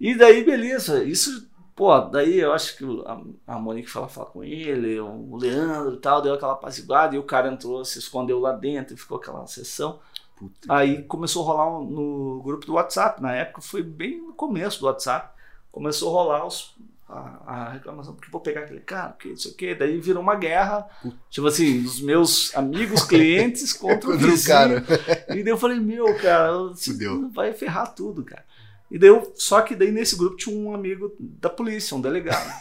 E daí, beleza. Isso, pô, daí eu acho que a, a Monique foi lá falar com ele, o Leandro e tal, deu aquela apaziguada e o cara entrou, se escondeu lá dentro e ficou aquela sessão. Puta Aí começou a rolar um- no grupo do WhatsApp, na época foi bem no começo do WhatsApp, começou a rolar os, a, a reclamação, porque vou pegar aquele cara, porque isso aqui, daí virou uma guerra, tipo assim, dos meus amigos (laughs) clientes contra o vizinho. cara. E daí eu falei, meu, cara, vai ferrar tudo, cara. E daí eu, só que daí nesse grupo tinha um amigo da polícia, um delegado.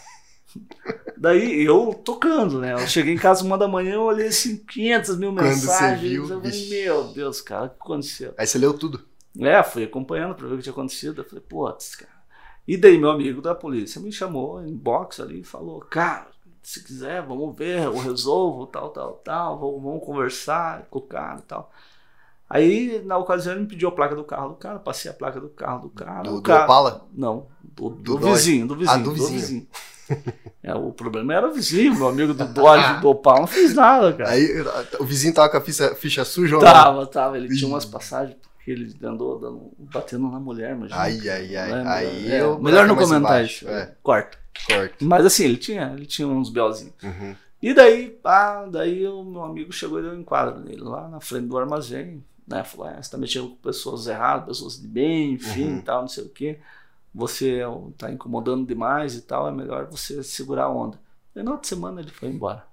(laughs) daí eu tocando, né? Eu cheguei em casa uma da manhã, eu olhei assim, 500 mil Quando você mensagens. viu, eu falei, vixe. meu Deus, cara, o que aconteceu? Aí você leu tudo. É, fui acompanhando pra ver o que tinha acontecido. Eu falei, putz, cara. E daí meu amigo da polícia me chamou em box ali e falou, cara, se quiser, vamos ver, eu resolvo, tal, tal, tal, vamos, vamos conversar com o cara e tal. Aí, na ocasião, ele me pediu a placa do carro do cara, passei a placa do carro do cara. Do, do cara Opala? Não, do, do, Do vizinho, do vizinho. Ah, do vizinho. (laughs) É, o problema era o vizinho, meu amigo do Dodge, do Opala, não fez nada, cara. Aí o vizinho tava com a ficha, ficha suja ou não? Tava, tava. Ele Ih. tinha umas passagens porque ele andou dando- batendo na mulher, imagina. Ai, ai, ai. Aí melhor, é, eu- melhor não comentar isso. é. Corta. Corta. Mas assim, ele tinha, ele tinha uns belzinhos. Uhum. E daí, ah, daí o meu amigo chegou e deu um enquadro nele lá na frente do armazém, né? Falou, ah, você tá mexendo com pessoas erradas, pessoas de bem, enfim, Uhum. tal, não sei o quê. Você é tá incomodando demais e tal, é melhor você segurar a onda. E na outra semana ele foi embora.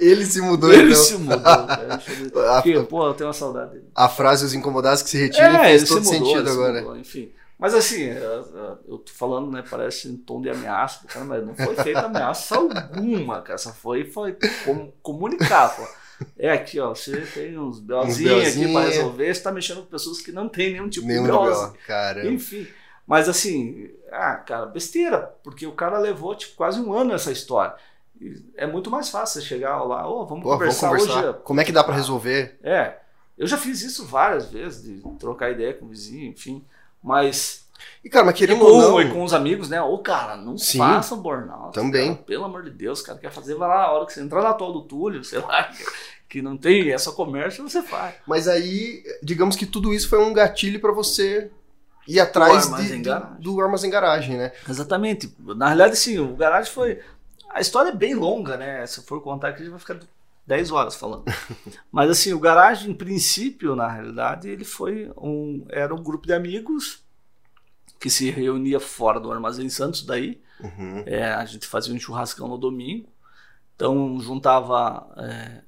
Ele se mudou, ele então. se mudou, cara. (laughs) A, Porque, pô, eu tenho uma saudade dele. a frase os incomodados que se retiram É, fez todo se mudou, sentido se agora. mudou, enfim. Mas assim, é, é, eu tô falando, né, parece em tom de ameaça, cara, mas não foi feita ameaça (laughs) alguma, cara. Só foi, foi com, comunicar, pô. É aqui, ó, você tem uns belzinhos aqui pra resolver, você tá mexendo com pessoas que não tem nenhum tipo Nenhum de. B.O. Caramba. Enfim, mas assim, ah, cara, besteira, porque o cara levou tipo, quase um ano essa história. É muito mais fácil você chegar lá, ô, vamos, Pô, vamos conversar conversar. hoje. Como é que dá pra resolver? É. Eu já fiz isso várias vezes, de trocar ideia com o vizinho, enfim. Mas. E, cara, mas querendo com, ou não. E com os amigos, né? Ô, cara, não Sim. faça um burnout. Também. Cara, pelo amor de Deus, cara, quer fazer, vai lá, a hora que você entrar na atual do Túlio, sei lá, (laughs) que não tem essa comércio, você faz. Mas aí, digamos que tudo isso foi um gatilho pra você ir atrás Do Armazém de- Garagem. do, do armazém garagem, né? Exatamente. Na realidade, sim, o garagem foi. A história é bem longa, né? Se eu for contar aqui, a gente vai ficar 10 horas falando. (laughs) Mas assim, o garagem, em princípio, na realidade, ele foi um. Era um grupo de amigos que se reunia fora do Armazém Santos daí. Uhum. É, a gente fazia um churrascão no domingo. Então juntava. é,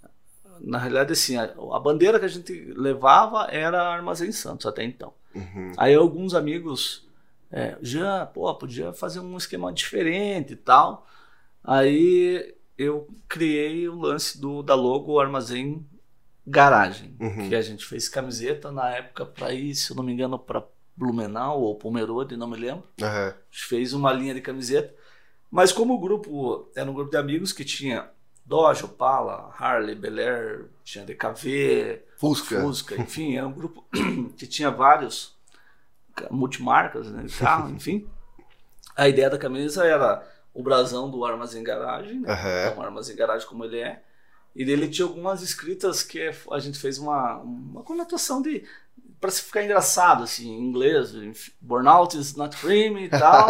na realidade, assim, a, a bandeira que a gente levava era Armazém Santos até então. Uhum. Aí alguns amigos, é, já, pô, podia fazer um esquema diferente e tal. Aí eu criei o lance do, da logo Armazém Garagem, Uhum. que a gente fez camiseta na época para ir, se eu não me engano, para Blumenau ou Pomerode, não me lembro. Aham. A gente fez uma linha de camiseta. Mas como o grupo era um grupo de amigos que tinha Dodge, Opala, Harley, Bel Air, tinha DKV, Fusca. Fusca, enfim, era um grupo (clears throat) que tinha vários ca- multimarcas né, carro, (laughs) enfim. A ideia da camisa era o brasão do Armazém Garagem, né? Aham. Então, o Armazém Garagem como ele é. E dele tinha algumas escritas que é- a gente fez uma, uma conotação de para ficar engraçado assim, em inglês, burnout is not creamy e (laughs) tal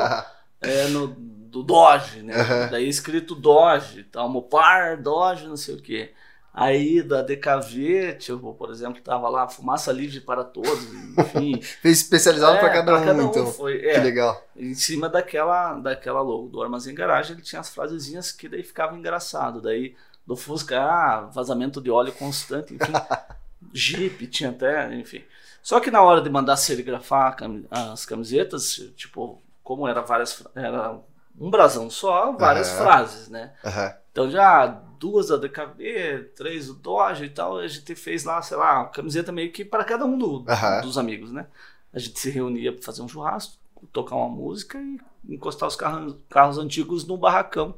é, no, do Doge, né? Aham. Daí escrito Doge, tal, Mopar, Doge, não sei o quê. Aí da DKV, tipo, por exemplo, tava lá fumaça livre para todos, enfim. (laughs) Fez especializado É, pra cada um, então. foi, Que é, legal. em cima daquela, daquela logo do Armazém Garagem, ele tinha as frasezinhas que daí ficava engraçado. Daí do Fusca, ah, vazamento de óleo constante, enfim. (laughs) Jeep tinha até, enfim. Só que na hora de mandar serigrafar as camisetas, tipo, como era várias, era um brasão só, várias Aham. frases, né? Aham. Então já duas da DKV, três do Dodge e tal, a gente fez lá, sei lá, uma camiseta meio que para cada um do- dos amigos, né? A gente se reunia para fazer um churrasco, tocar uma música e encostar os carros, carros antigos no barracão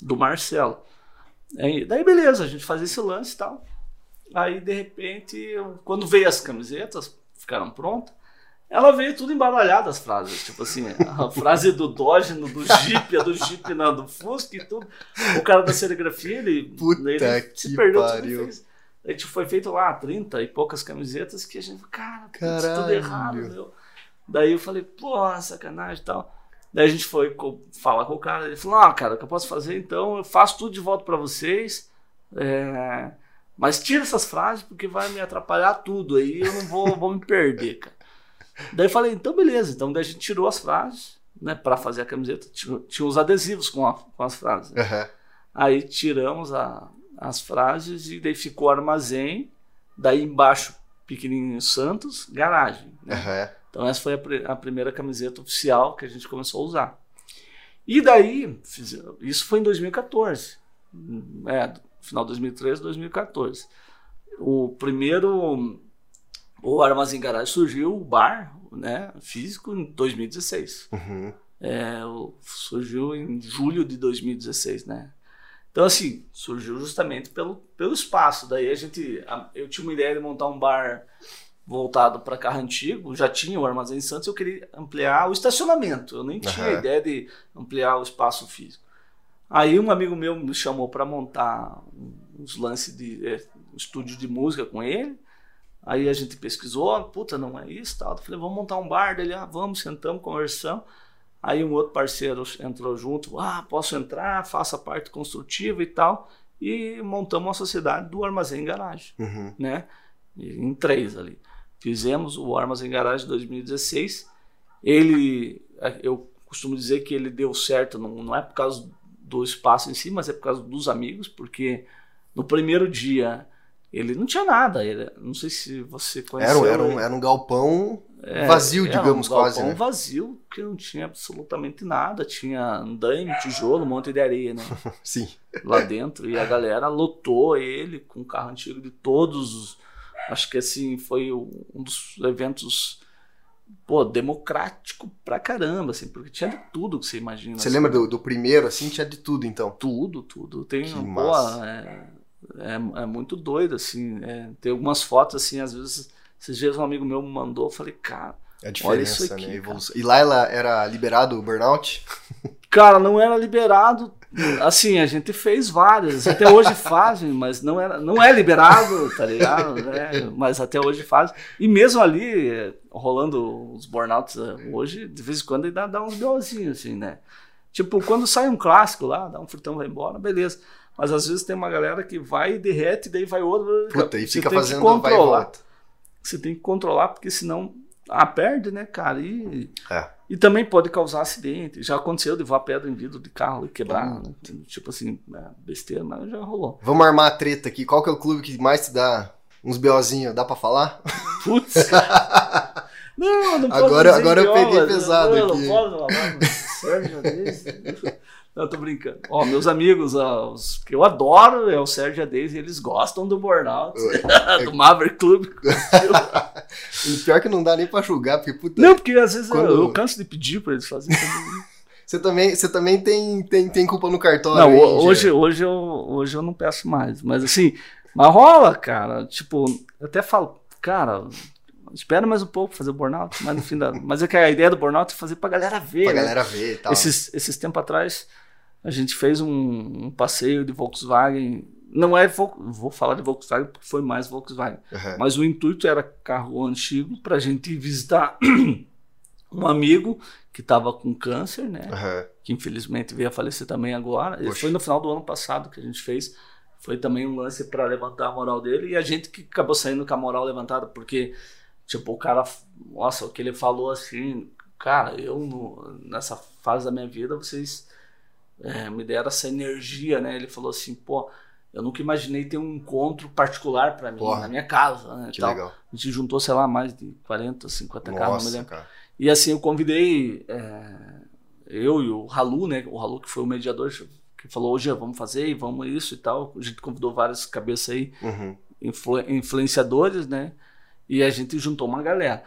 do Marcelo. Aí, daí beleza, a gente fazia esse lance e tal. Aí de repente, eu- quando veio as camisetas, ficaram prontas, ela veio tudo embaralhada as frases. Tipo assim, a frase do Dodge, no do Jeep, a do Jeep na do Fusca e tudo. O cara da serigrafia, ele, Puta ele se perdeu tudo pariu. fez. A gente foi feito lá 30 e poucas camisetas que a gente, cara, putz, tudo Caralho. errado, meu. Daí eu falei, pô, sacanagem e tal. Daí a gente foi falar com o cara, ele falou, ah, cara, o que eu posso fazer então, eu faço tudo de volta pra vocês, é, mas tira essas frases porque vai me atrapalhar tudo, aí eu não vou, vou me perder, cara. Daí eu falei, então beleza, então daí a gente tirou as frases, né, pra fazer a camiseta, tinha, tinha os adesivos com, a- com as frases. né? Aham. Aí tiramos a- as frases e daí ficou armazém, daí embaixo pequenininho Santos, garagem. Né? Aham. Então essa foi a, a primeira camiseta oficial que a gente começou a usar. E daí, fiz- isso foi em 2014, hum, é, final de 2013, 2014. O primeiro, o Armazém Garagem surgiu, o bar, né, físico, em 2016. Uhum. É, surgiu em julho de 2016, né? Então, assim, surgiu justamente pelo, pelo espaço. Daí a gente. eu tinha uma ideia de montar um bar voltado para carro antigo, já tinha o Armazém Santos, eu queria ampliar o estacionamento. Eu nem tinha Aham. ideia de ampliar o espaço físico. Aí um amigo meu me chamou para montar uns lances de é, um estúdio de música com ele. Aí a gente pesquisou, puta, não é isso, tal. Eu falei, vamos montar um bar dele, ah, vamos, sentamos, conversamos. Aí um outro parceiro entrou junto, ah, posso entrar, faço a parte construtiva e tal. E montamos uma sociedade do Armazém Garagem, Uhum. né? Em três ali. Fizemos o Armazém Garagem 2016. Ele, eu costumo dizer que ele deu certo, não, não é por causa do espaço em si, mas é por causa dos amigos, porque no primeiro dia ele não tinha nada. Ele, não sei se você Era, conheceu. um- era, um, era um galpão É, vazio, era digamos, um galpão quase, né? vazio, que não tinha absolutamente nada. Tinha andaime, tijolo, um monte de areia, né? (laughs) Sim. Lá dentro. E a galera lotou ele com o carro antigo de todos. os- Acho que assim, foi um dos eventos, pô, democrático pra caramba, assim, porque tinha de tudo que você imagina. Você assim. lembra do, do primeiro, assim? Tinha de tudo, então. Tudo, tudo. Tem, Que pô, massa. é, é, é muito doido, assim. É, tem algumas fotos, assim, às vezes, esses dias um amigo meu me mandou, eu falei, cara. A diferença, aqui, né? Cara. E lá ela era liberado o burnout? (laughs) Cara, não era liberado. Assim, a gente fez várias, até hoje (laughs) fazem, mas não, era, não é liberado, tá ligado? É, mas até hoje fazem. E mesmo ali, rolando os burnouts eh, hoje, de vez em quando ainda dá uns BOzinhos, assim, né? Tipo, quando sai um clássico lá, dá um furtão, vai embora, beleza. Mas às vezes tem uma galera que vai e derrete, daí vai outra. Puta, e fica fazendo controlar. vai e volta. Você tem que controlar, porque senão ah, perde, né, cara? E, é. e também pode causar acidente. Já aconteceu de voar pedra em vidro de carro e quebrar. Hum. Né? Tipo assim, é, besteira, mas já rolou. Vamos armar a treta aqui. Qual que é o clube que mais te dá uns BOzinhos? Dá pra falar? Putz. (laughs) não, não agora, agora eu peguei pesado não, aqui. Não posso falar, Sérgio, não, tô brincando. Ó, meus amigos, ó, os que eu adoro é o Sérgio Ades e eles gostam do Burnout, (laughs) do Maverick Club. (laughs) e pior que não dá nem pra julgar, porque puta. Não, porque às vezes quando... eu, eu, canso de pedir pra eles fazerem. (laughs) Você também, você também tem, tem, tem culpa no cartório. Não, hoje, hoje, eu, hoje eu não peço mais. Mas assim, mas rola, cara. Tipo, eu até falo, cara, espera mais um pouco fazer o burnout, mas no fim da. Mas é que a ideia do burnout é fazer pra galera ver. Pra né? galera ver e tal. Esses, esses tempos atrás, a gente fez um, um passeio de Volkswagen. Não é, vou falar de Volkswagen porque foi mais Volkswagen. Uhum. Mas o intuito era carro antigo para a gente visitar (clears throat) um amigo que estava com câncer, né? Uhum. Que infelizmente veio a falecer também agora. Poxa. Foi no final do ano passado que a gente fez. Foi também um lance para levantar a moral dele. E a gente que acabou saindo com a moral levantada, porque, tipo, o cara, nossa, o que ele falou assim, cara, eu no, nessa fase da minha vida, vocês é, me deram essa energia, né? Ele falou assim, pô, eu nunca imaginei ter um encontro particular para mim, Porra, na minha casa, né? Que legal. A gente juntou, sei lá, mais de 40, 50 carros, não me lembro. Cara. E assim, eu convidei é, eu e o Ralu, né? O Ralu que foi o mediador, que falou, hoje vamos fazer e vamos isso e tal. A gente convidou várias cabeças aí, uhum. influ, influenciadores, né? E a gente juntou uma galera.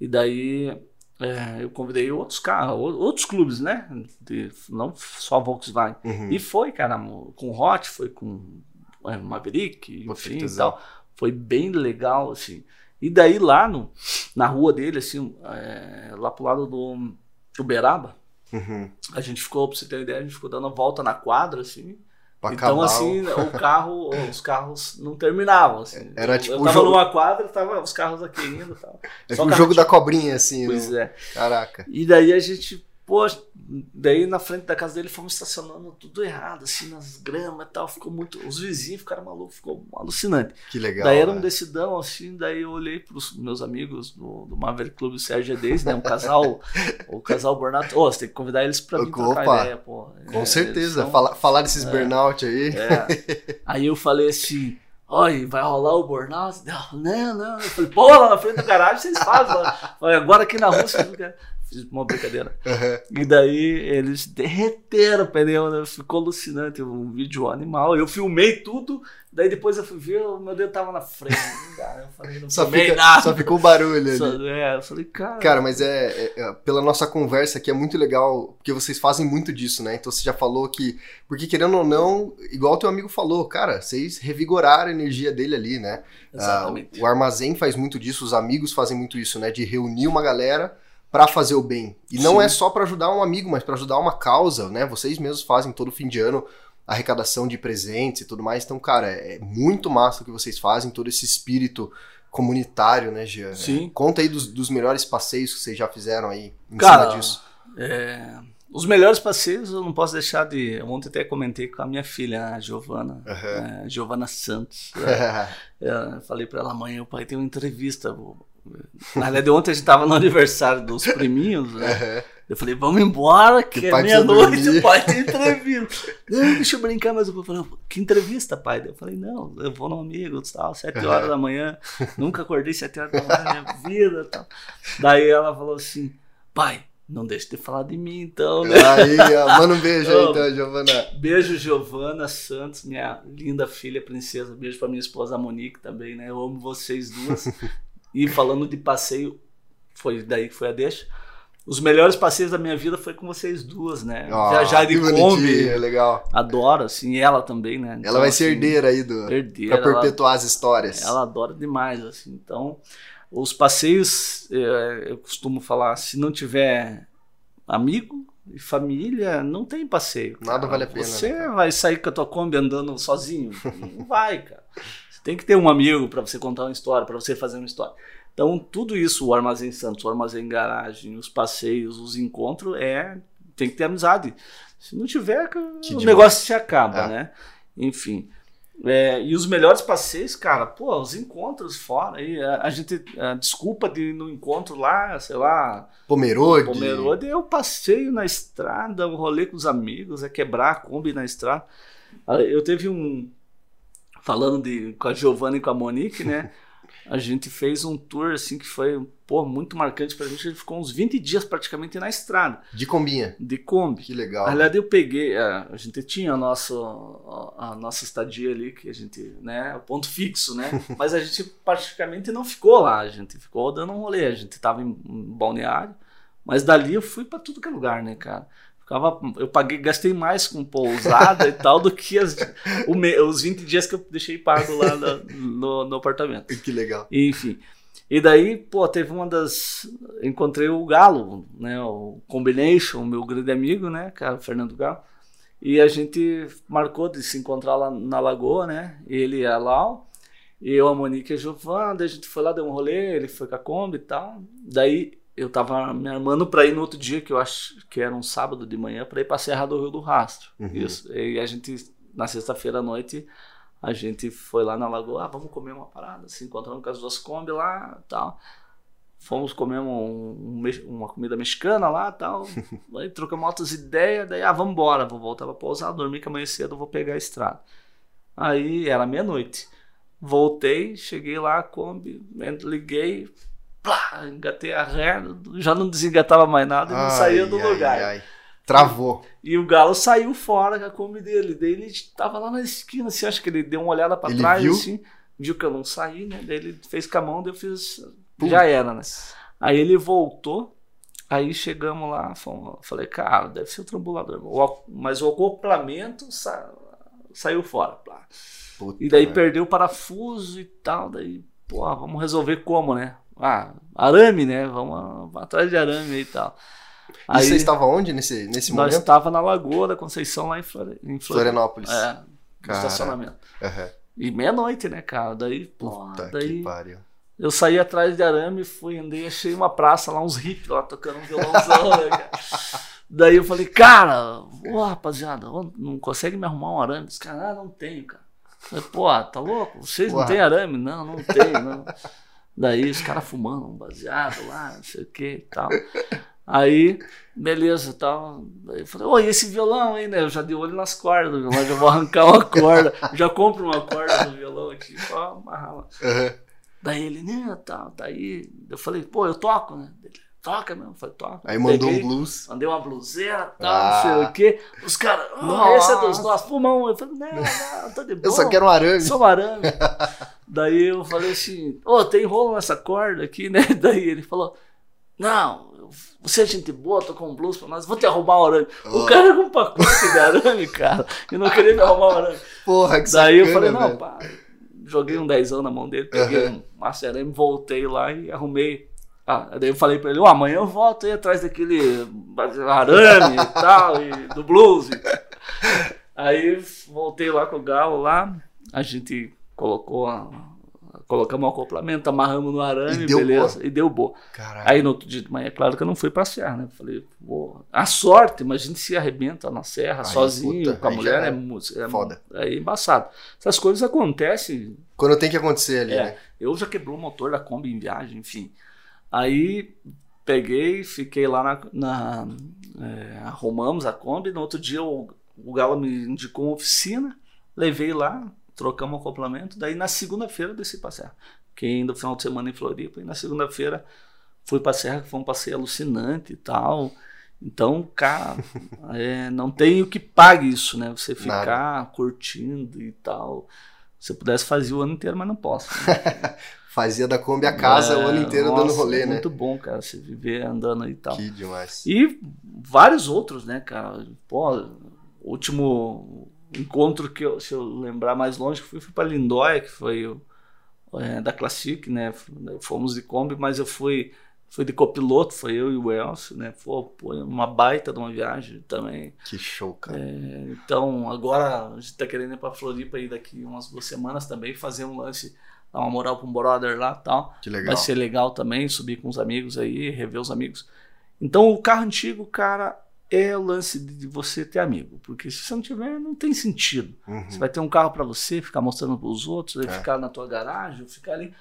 E daí é, eu convidei outros carros, outros clubes, né? De, não só Volkswagen. Uhum. E foi, cara, com o Hot, foi com é, Maverick, enfim e tal. Foi bem legal, assim. E daí lá no, na rua dele, assim, é, lá pro lado do Uberaba, uhum. a gente ficou, pra você ter uma ideia, a gente ficou dando volta na quadra, assim. Pra então, assim, o carro, os carros não terminavam. Assim. (laughs) Era tipo. Eu tava jogo... numa quadra, tava os carros aqui e tal. É tipo o jogo da cobrinha, assim. Pois no... é. Caraca. E daí a gente Pô, daí na frente da casa dele fomos estacionando tudo errado, assim, nas gramas e tal. Ficou muito. Os vizinhos ficaram malucos, ficou alucinante. Que legal. Daí era um né? decidão, assim, daí eu olhei pros meus amigos do, do Maverick Club Sérgio Deis, né? Um casal, (laughs) o casal Burnout. Ô, oh, você tem que convidar eles pra vir Opa, trocar ideia, pô. Com é, certeza, são, falar, falar desses é, burnout aí. É. Aí eu falei assim. Oi, vai rolar o burnout? Não, não, não. Eu falei, pô, lá na frente do garagem vocês fazem. Agora aqui na rua vocês não querem fiz uma brincadeira. (laughs) Uhum. E daí eles derreteram o pneu, né? Ficou alucinante, um vídeo animal. Eu filmei tudo, daí depois eu fui ver, o meu dedo tava na frente. (laughs) eu falei, não só, fica, nada. só ficou barulho só, ali. É, eu falei, cara. Cara, mas é, é, é, pela nossa conversa aqui é muito legal, porque vocês fazem muito disso, né? Então você já falou que, porque querendo ou não, igual o teu amigo falou, cara, vocês revigoraram a energia dele ali, né? Exatamente. Uh, o armazém faz muito disso, os amigos fazem muito isso, né? De reunir uma galera para fazer o bem. E não é só para ajudar um amigo, mas para ajudar uma causa, né? Vocês mesmos fazem todo fim de ano arrecadação de presentes e tudo mais. Então, cara, é muito massa o que vocês fazem, todo esse espírito comunitário, né? Sim. É, conta aí dos, dos, melhores passeios que vocês já fizeram aí em cara, cima disso. É, os melhores passeios eu não posso deixar de. Ontem até comentei com a minha filha, a Giovana, uhum. é, Giovana Santos. (laughs) É, falei para ela, amanhã o pai tem uma entrevista. Na verdade, ontem a gente tava no aniversário dos priminhos, né? Uhum. Eu falei, vamos embora, que, que é meia-noite, (laughs) pai tem entrevista. não, deixa eu brincar, mas eu falei, que entrevista, pai? Eu falei, não, eu vou no amigo, tal, sete uhum. horas da manhã, nunca acordei sete horas da manhã na minha vida, tal. Daí ela falou assim, pai, não deixe de falar de mim, então, né? Aí, ó, manda um beijo aí, então, Giovana. Beijo, Giovana Santos, minha linda filha, princesa. Beijo pra minha esposa Monique também, né? Eu amo vocês duas. E falando de passeio, foi daí que foi a deixa. os melhores passeios da minha vida foi com vocês duas, né? Ó, Viajar de Kombi. legal. Adoro, assim, ela também, né? Então, Ela vai ser assim, herdeira aí do. herdeira. Pra ela- perpetuar as histórias. ela adora demais, assim. Então, os passeios, eh, eu costumo falar, se não tiver amigo e família, não tem passeio. Nada cara. vale a pena, Você né, vai sair com a tua Kombi andando sozinho? (laughs) Não vai, cara. Tem que ter um amigo para você contar uma história, para você fazer uma história. Então, tudo isso, o Armazém Santos, o Armazém Garagem, os passeios, os encontros, é tem que ter amizade. Se não tiver, Que o demais. negócio se acaba, É. né? Enfim. É, e os melhores passeios, cara, pô, os encontros fora aí, a, a gente, a desculpa de ir no encontro lá, sei lá, Pomerode. Pomerode é o passeio na estrada, o rolê com os amigos, é quebrar a Kombi na estrada. Ah, Eu teve um, falando de, com a Giovanna e com a Monique, né, a gente fez um tour, assim, que foi, pô, muito marcante pra gente, a gente ficou uns 20 dias praticamente na estrada, De combinha. de Kombi. Que legal. Na realidade, eu peguei, a, a gente tinha a nossa, a, a nossa estadia ali, que a gente, né, o ponto fixo, né? (laughs) Mas a gente praticamente não ficou lá, a gente ficou dando um rolê, a gente tava em, em balneário, mas dali eu fui pra tudo que é lugar, né, cara? Ficava, eu paguei, gastei mais com pousada e tal do que as, me- os 20 dias que eu deixei pago lá na- no, no apartamento. (laughs) Que legal. Enfim. E daí, pô, teve uma das. Encontrei o Galo, né? O Combination, meu grande amigo, né, cara, o Fernando Galo. E a gente marcou de se encontrar lá na Lagoa, né? Ele e a Lau. E eu, a Monique e a Giovana. Daí a gente foi lá, deu um rolê, ele foi com a Kombi e tal. Daí eu tava me armando pra ir no outro dia, que eu acho que era um sábado de manhã, pra ir pra Serra do Rio do Rastro. Uhum. Isso. E a gente, na sexta-feira à noite, a gente foi lá na lagoa, ah, vamos comer uma parada, se encontramos com as duas Kombi lá e tal. Fomos comer um- um uma comida mexicana lá e tal. (laughs) Aí trocamos altas ideias, daí, ah, vamos embora, vou voltar pra pousar, dormir que amanhã cedo eu vou pegar a estrada. Aí era meia-noite. Voltei, cheguei lá, a Kombi, liguei, plá, engatei a ré, já não desengatava mais nada e não saía do Ai, lugar. ai. Travou. E o Galo saiu fora com a Kombi dele. Daí ele tava lá na esquina, assim, acho que ele deu uma olhada Ele trás, viu? assim, viu que eu não saí, né? Daí ele fez com a mão, daí eu fiz. Já era, né? Aí ele voltou, aí chegamos lá, falei, cara, deve ser o trambulador. Mas o acoplamento sa- saiu fora. Puta E daí merda. perdeu o parafuso e tal. Daí, pô, vamos resolver como, né? Ah, arame, né? Vamos, atrás de arame e tal. E você estava onde nesse, nesse Nós momento? estava na Lagoa da Conceição, lá em, Flore... em Florianópolis. É, no Cara. estacionamento. Aham. E meia-noite, né, cara? Daí, pô, Puta daí pariu. eu saí atrás de arame, fui, andei, achei uma praça lá, uns hippies lá tocando um violãozão, né, cara? (laughs) Daí eu falei, cara, ô rapaziada, não consegue me arrumar um arame? Os caras, ah, não tenho, cara. Eu falei, pô, tá louco? Vocês não Porra. têm arame? Não, não tem, não. (laughs) Daí os caras fumando um baseado lá, não sei o que e tal. Aí, beleza, tal. Aí eu falei, ô, e esse violão aí, né? Eu já dei olho nas cordas do violão, já vou arrancar uma corda, já compro uma corda do violão aqui, pra amarrar lá. Aham. Daí ele, né, tá, tá aí. Eu falei, pô, eu toco, né? Ele, Toca mesmo, eu falei, toca. Aí mandou Peguei, um blues. Mandei uma bluseira, tal, Ah. não sei o quê. Os caras, oh, esse é dos nossos, pulmão. Eu falei, não, não, tô de boa. Eu só quero um arame. Sou um arame. (laughs) Daí eu falei assim, ô, tem rolo nessa corda aqui, né? (laughs) Daí ele falou, não, você é gente boa, tô com um blues pra nós, vou te arrumar um arame. Oh. O cara com um pacote de arame, cara, e não queria me arrumar um arame. Porra, que Daí eu falei, não, velho. pá. Joguei um dezão na mão dele, peguei um maço de arame, voltei lá e arrumei. Ah, daí eu falei pra ele, ó, amanhã eu volto aí atrás daquele arame e tal, e do blues. Aí voltei lá com o Galo lá, a gente colocou a, colocamos um acoplamento, amarramos no arame, E beleza, e deu boa. Caralho. Aí no outro dia de manhã, é claro que eu não fui passear, né? Falei, pô, a sorte, mas a gente se arrebenta na serra Aí, sozinho, puta, com a mulher, é, é é, foda. é embaçado. Essas coisas acontecem. Quando tem que acontecer ali, É, né? eu já quebrou o motor da Kombi em viagem, enfim. Aí peguei, fiquei lá na. na é, arrumamos a Kombi. No outro dia o, o Galo me indicou uma oficina, levei lá, trocamos o acoplamento. Daí na segunda-feira desci pra serra. Fiquei ainda no final de semana em Floripa e na segunda-feira fui pra serra, que foi um passeio alucinante e tal. Então, cara, (laughs) é, não tem o que pague isso, né? Você ficar curtindo e tal. Se eu pudesse, fazia o ano inteiro, mas não posso. Né? (laughs) Fazia da Kombi a casa é, o ano inteiro nossa, dando rolê, é né? Muito bom, cara, você viver andando e tal. Que demais. E vários outros, né, cara? Pô, último encontro que eu, se eu lembrar mais longe, fui, fui para Lindóia, que foi o, é, da Classic, né? Fomos de Kombi, mas eu fui foi de copiloto, foi eu e o Elcio, né? Foi, uma baita de uma viagem também. Que show, cara. É, então, agora a gente tá querendo ir pra Floripa aí daqui umas duas semanas também, fazer um lance, dar uma moral pra um brother lá e tal. Que legal. Vai ser legal também, subir com os amigos aí, rever os amigos. Então, o carro antigo, cara, é o lance de você ter amigo. Porque se você não tiver, não tem sentido. Uhum. Você vai ter um carro para você, ficar mostrando para os outros, é. ficar na tua garagem, ficar ali.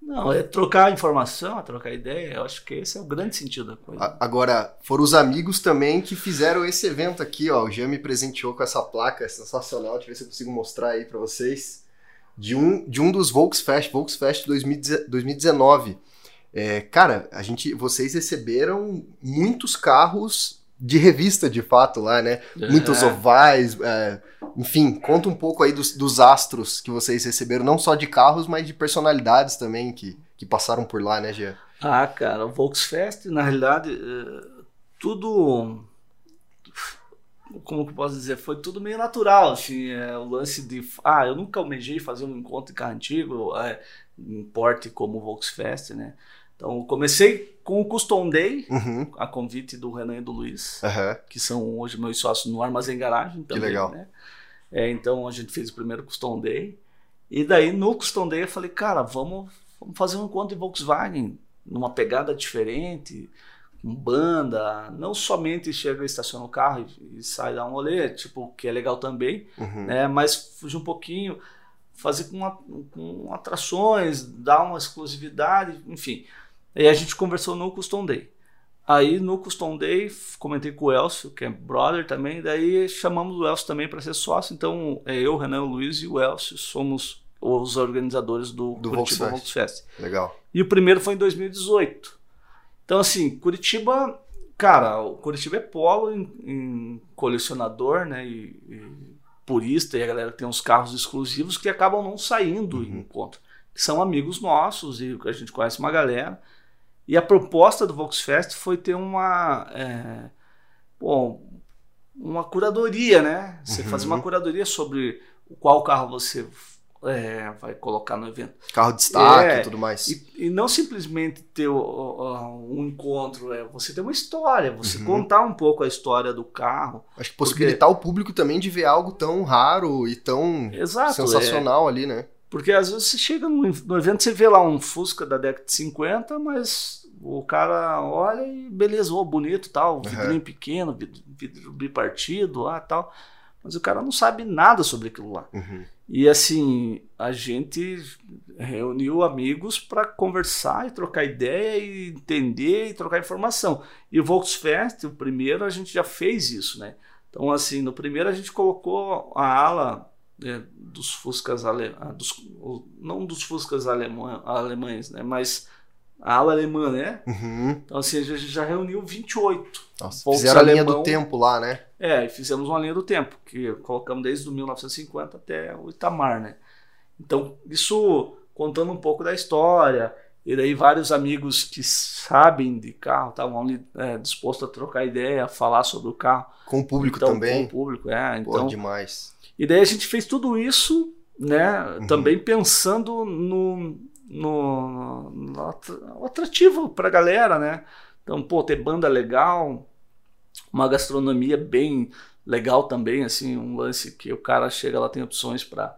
Não, é trocar informação, é trocar ideia. Eu acho que esse é o grande sentido da coisa. Agora, foram os amigos também que fizeram esse evento aqui, ó. O Jean me presenteou com essa placa sensacional. Deixa eu ver se eu consigo mostrar aí para vocês. De um, de um dos Volksfest, Volksfest 2019. É, cara, a gente, vocês receberam muitos carros de revista, de fato, lá, né? É. Muitos ovais, é, enfim, conta um pouco aí dos, dos, astros que vocês receberam, não só de carros, mas de personalidades também que, que passaram por lá, né, Gia? Ah, cara, o Volksfest, na realidade, é, tudo. Como que eu posso dizer? Foi tudo meio natural, assim, é, o lance de. Ah, eu nunca almejei fazer um encontro de carro antigo, é, em porte como o Volksfest, né? Então, comecei com o Custom Day, uhum. a convite do Renan e do Luiz, uhum. que são hoje meus sócios no Armazém Garagem também. Que legal. Né? É, então, a gente fez o primeiro Custom Day. E daí, no Custom Day, eu falei, cara, vamos, vamos fazer um encontro de Volkswagen, numa pegada diferente, banda, não somente chega e estaciona o carro e, e sai dar um rolê, tipo, que é legal também, uhum. né? mas fugir um pouquinho, fazer com, com atrações, dar uma exclusividade, enfim. E a gente conversou no Custom Day. Aí no Custom Day comentei com o Elcio, que é brother também, daí chamamos o Elcio também para ser sócio. Então é eu, Renan, o Luiz e o Elcio somos os organizadores do, do Curitiba Volksfest. Legal. E o primeiro foi em 2018. Então assim, Curitiba, cara, o Curitiba é polo em, em colecionador, né? E, e, purista e a galera tem uns carros exclusivos que acabam não saindo uhum. em encontro. São amigos nossos e a gente conhece uma galera. E a proposta do Volksfest foi ter uma. É, bom, uma curadoria, né? Você uhum. fazer uma curadoria sobre qual carro você é, vai colocar no evento. Carro de destaque é, e tudo mais. E, e, não simplesmente ter o, um encontro, é você ter uma história, você uhum. contar um pouco a história do carro. Acho que possibilitar porque... o público também de ver algo tão raro e tão Exato, sensacional é. ali, né? Porque às vezes você chega no, no evento, você vê lá um Fusca da década de 50, mas o cara olha e beleza, oh, bonito tal, vidrinho uhum. pequeno, vidro, vidro bipartido lá tal. Mas o cara não sabe nada sobre aquilo lá. Uhum. E assim, a gente reuniu amigos para conversar e trocar ideia e entender e trocar informação. E o Volksfest, o primeiro, a gente já fez isso, né? Então, assim, no primeiro a gente colocou a ala é, dos Fuscas alemães, dos, não dos Fuscas alemã, alemães, né, mas a ala alemã, né? Uhum. Então, assim, a gente já reuniu 28. Nossa, fizeram a linha do tempo lá, né? É, e fizemos uma linha do tempo, que colocamos desde o 1950 até o Itamar, né? Então, isso contando um pouco da história, e daí vários amigos que sabem de carro estavam ali é, dispostos a trocar ideia, a falar sobre o carro. Com o público então, também? Com o público, é. Então, Pô, demais. E daí a gente fez tudo isso, né? Uhum. Também pensando no, no, no atrativo para a galera, né? Então, pô, ter banda legal, uma gastronomia bem legal também, assim, um lance que o cara chega lá tem opções para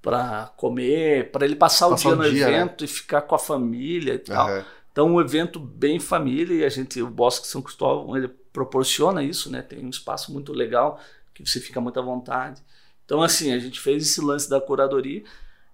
para comer, para ele passar, passar o dia no dia, né? evento né? e ficar com a família e tal. Uhum. Então, um evento bem família e a gente, o Bosque São Cristóvão, ele proporciona isso, né? Tem um espaço muito legal que você fica muito à vontade. Então, assim, a gente fez esse lance da curadoria.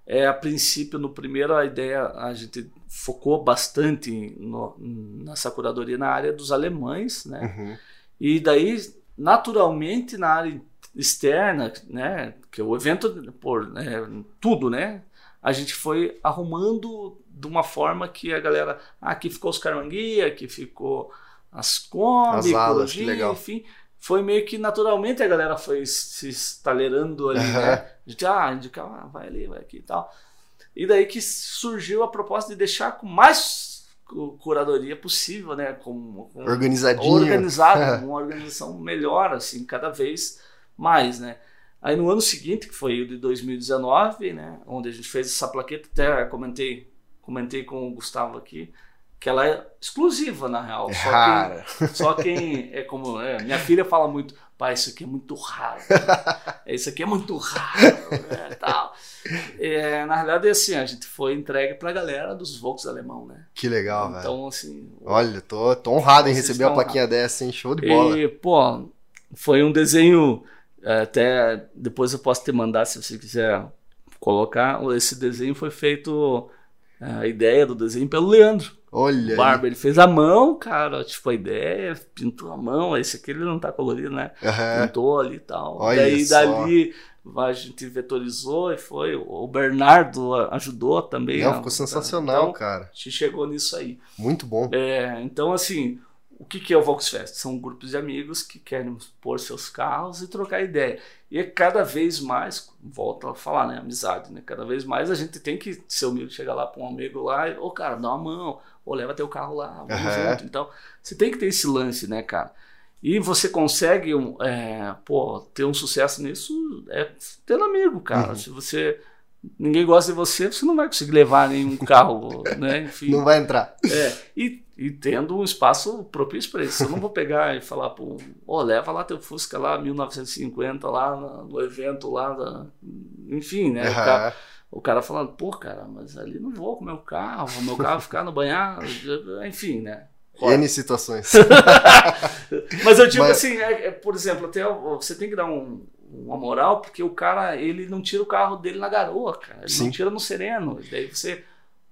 É, a princípio, no primeiro, a ideia, a gente focou bastante no, nessa curadoria na área dos alemães, né? Uhum. E daí, naturalmente, na área externa, né, que é o evento por né, tudo, né, a gente foi arrumando de uma forma que a galera, ah, aqui ficou os caranguia, aqui ficou as Kombi, ecologia, enfim, foi meio que naturalmente a galera foi se estalerando ali, uhum. né? A gente, ah, indicava, ah, vai ali, vai aqui e tal. E daí que surgiu a proposta de deixar com mais curadoria possível, né? Com, com Organizadinho. Organizado, (laughs) uma organização melhor, assim, cada vez mais, né? Aí no ano seguinte, que foi o de 2019, né? Onde a gente fez essa plaqueta, até comentei, comentei com o Gustavo aqui, que ela é exclusiva, na real. É só, rara. Quem, só quem é como. É, minha filha fala muito, pai, isso aqui é muito raro. Né? (laughs) Isso aqui é muito raro. Né, tal. É, na realidade, é assim, a gente foi entregue pra galera dos Volks alemão, né? Que legal, velho. Então, assim. Olha, tô, tô honrado em receber a estão plaquinha dessa, hein? Show de bola. E, pô, foi um desenho. é, Até depois eu posso te mandar se você quiser colocar. Esse desenho foi feito. é, A ideia do desenho pelo Leandro. Olha. aí. Barba, ele fez a mão, cara, tipo, a ideia, pintou a mão, esse aqui ele não tá colorido, né? Aham. Pintou ali e tal. Olha Daí só. dali a gente vetorizou e foi. O Bernardo ajudou também. Não, né? ficou sensacional, Então, cara. a gente chegou nisso aí. Muito bom. É, então, assim, o que, que é o Volksfest? São grupos de amigos que querem pôr seus carros e trocar ideia. E é cada vez mais, volta a falar, né? Amizade, né? Cada vez mais a gente tem que ser humilde, chegar lá para um amigo lá e, ô, cara, dá uma mão, ou leva teu carro lá, vamos Aham. junto. Então, você tem que ter esse lance, né, cara? E você consegue é, pô, ter um sucesso nisso é tendo amigo, cara. Uhum. Se você. Ninguém gosta de você, você não vai conseguir levar nenhum carro, (laughs) né? Enfim. Não vai entrar. É, e, e tendo um espaço propício para isso. Eu não vou pegar e falar, pô, ó, leva lá teu Fusca lá, 1950, lá no, evento lá, da... enfim, né? O, cara, o cara falando, pô, cara, mas ali não vou com o meu carro, o meu carro ficar no banhado, (laughs) enfim, né? N situações. (laughs) Mas eu digo Mas- assim, é- é, por exemplo, até você tem que dar um- uma moral, porque o cara, ele não tira o carro dele na garoa, cara. Ele Sim. não tira no sereno. Daí você,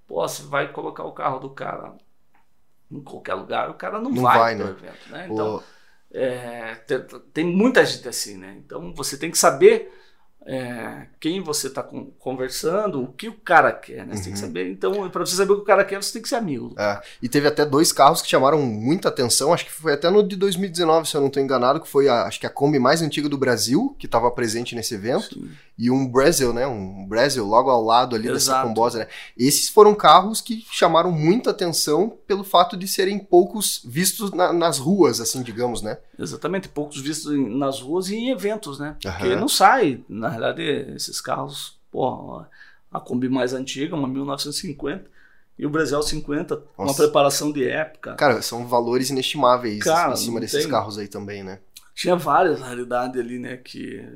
pô, você vai colocar o carro do cara em qualquer lugar, o cara não, Não vai, vai, né? evento, né? Então, é, tem, tem muita gente assim, né? Então você tem que saber é, quem você está conversando, o que o cara quer, né? Você tem que Uhum. saber. Então, para você saber o que o cara quer, você tem que ser amigo. É, e teve até dois carros que chamaram muita atenção, acho que foi até no de 2019, se eu não estou enganado, que foi a, acho que a Kombi mais antiga do Brasil, que estava presente nesse evento, Sim. E um Brasil, né, um Brasil logo ao lado ali dessa Exato. combosa, né. Esses foram carros que chamaram muita atenção pelo fato de serem poucos vistos na- nas ruas, assim, digamos, né. Exatamente, poucos vistos nas ruas e em eventos, né? Porque Aham. não sai, na realidade, esses carros, pô, a Kombi mais antiga, uma 1950, e o Brasil 50, uma Nossa. preparação de época. Cara, são valores inestimáveis Cara, em cima desses tem. carros aí também, né. Tinha várias, na realidade, ali, né? Que,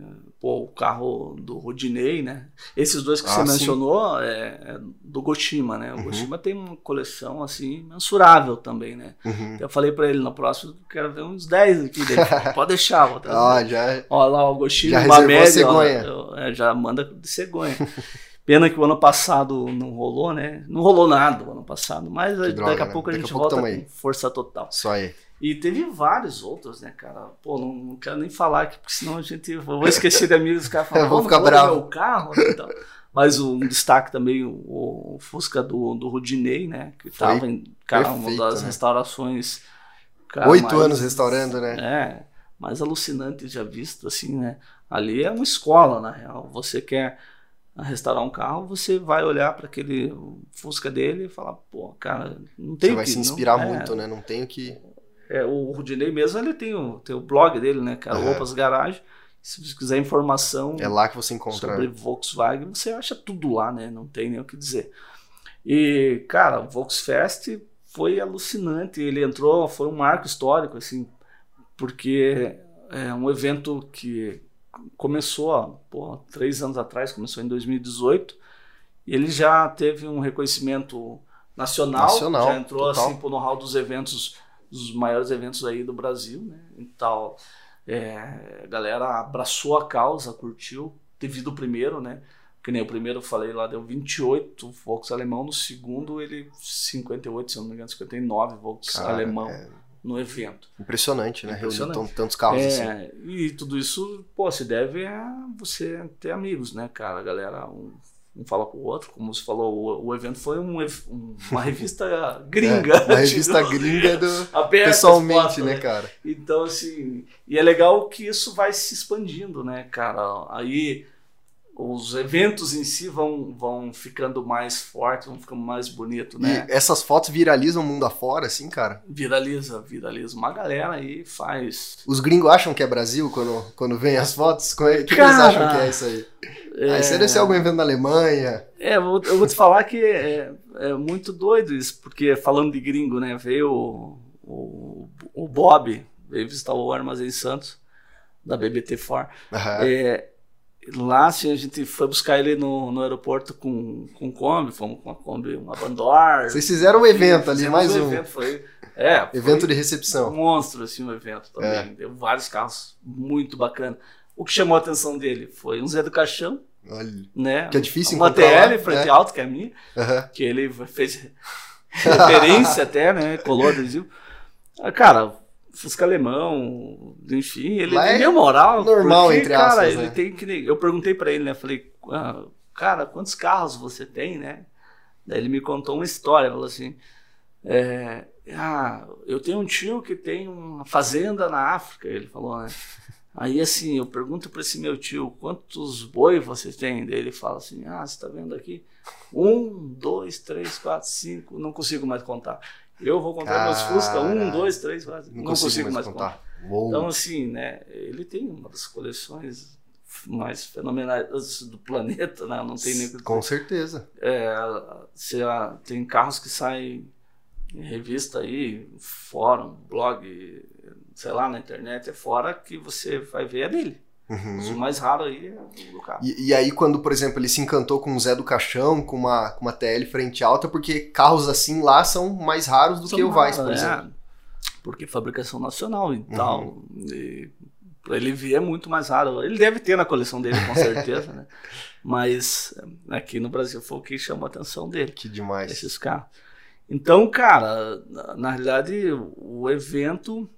pô, o carro do Rodinei, né? Esses dois que Ah, você sim. mencionou é, é do Goshima, né? O Uhum. Goshima tem uma coleção, assim, mensurável também, né? Uhum. Eu falei pra ele, no próximo, quero ver uns 10 aqui dele. Pode deixar, vou trazer. (laughs) Ah, já Ó lá, o Já uma média, cegonha. ó, eu- é, já manda de cegonha. (laughs) Pena que o ano passado não rolou, né? Não rolou nada o ano passado, mas Que daqui droga, a né? pouco a Daqui a gente pouco volta com aí. força total. só aí. E teve vários outros, né, cara? Pô, não, não quero nem falar aqui, porque senão a gente. Eu vou esquecer de amigos, os caras (laughs) falam, vou "Pô, ficar não bravo." meu carro e tal. Mas um destaque também, o, o Fusca do, do Rudinei, né? Que Foi tava em cara, uma perfeito, das né? restaurações. cara, Oito mais- anos restaurando, né. é, mais alucinante já visto, assim, né? Ali é uma escola, na real. Você quer restaurar um carro, você vai olhar para aquele Fusca dele e falar, pô, cara, não tem Você o vai que- se não- inspirar é, muito, né, não tem o que... É, o Rudinei mesmo, ele tem o, tem o blog dele, né, cara? Aham. Opas Garage. Se você quiser informação É lá que você encontra. sobre Volkswagen, você acha tudo lá, né? Não tem nem o que dizer. E, cara, o Volksfest foi alucinante. Ele entrou, foi um marco histórico, assim, porque é um evento que começou, ó, pô, três anos atrás, começou em 2018, e ele já teve um reconhecimento nacional, Nacional, já entrou total. assim pro know-how dos eventos, dos maiores eventos aí do Brasil, né? Então, é, a galera abraçou a causa, curtiu, devido ao primeiro, né? Que nem o primeiro eu falei lá, deu 28 Volks alemão, no segundo ele 58, se eu não me engano, 59 Volks Cara, alemão é no evento. impressionante, né? Impressionante. Tantos carros assim. É, e tudo isso, pô, se deve a você ter amigos, né, cara? A galera, um, um fala com o outro, como você falou, o, o evento foi um um- uma (laughs) (laughs) revista gringa. É, uma revista tipo, gringa do... (laughs) aberta, pessoalmente, exposta, né, cara? Então, assim, e é legal que isso vai se expandindo, né, cara? Aí os eventos em si vão, vão ficando mais fortes, vão ficando mais bonitos, né? E essas fotos viralizam mundo afora, assim, cara? Viraliza, viraliza. Uma galera aí faz. Os gringos acham que é Brasil quando, quando vem as fotos? O que, que Cara, eles acham que é isso aí? É, Aí você ser algum evento na Alemanha. É, eu vou, eu vou te falar que é, é muito doido isso, porque falando de gringo, né? Veio o, o, o Bob, veio visitar o Armazém Santos, da BBT4. Aham. É, lá, assim, a gente foi buscar ele no, no aeroporto com, com Kombi, fomos com uma Kombi, uma Bandor. Vocês fizeram um evento ali, mais um. evento, foi, é, foi Evento de um recepção. monstro, assim, o evento também. É. Deu vários carros muito bacana. O que chamou a atenção dele foi um Zé do Caixão, Olha. né? Que é difícil Uma encontrar TL, lá, frente né? alta, que é a minha, que ele fez referência até, né? Colou adesivo. Ah, Cara, Fusca alemão, enfim, ele Lá tem é moral. normal, porque, entre cara, aspas, ele né? tem que. Eu perguntei pra ele, né? Falei, ah, cara, quantos carros você tem, né? Daí ele me contou uma história, falou assim. é, ah, eu tenho um tio que tem uma fazenda na África, ele falou, né? Aí assim, eu pergunto para esse meu tio, quantos boi você tem? Daí ele fala assim, ah, você tá vendo aqui? Um, dois, três, quatro, cinco, não consigo mais contar. Eu vou contar meus Fusca, um, dois, três, quatro, Não, não, consigo, mais contar. Uou. Então assim, né, ele tem uma das coleções mais fenomenais do planeta, né? Não tem nem Com certeza. é, a- tem carros que saem em revista aí, fórum, blog, sei lá, na internet, é fora que você vai ver é dele. Uhum. O mais raro aí é o do carro. E, e aí, quando, por exemplo, ele se encantou com o Zé do Caixão, com uma, com uma TL frente alta, porque carros assim lá são mais raros do São que o Vice, por raros, exemplo. é, porque fabricação nacional e Uhum. tal. E pra ele ver é muito mais raro. Ele deve ter na coleção dele, com certeza, né? (laughs) Mas aqui no Brasil foi o que chamou a atenção dele. Que demais. esses carros. Então, cara, na, na realidade, o evento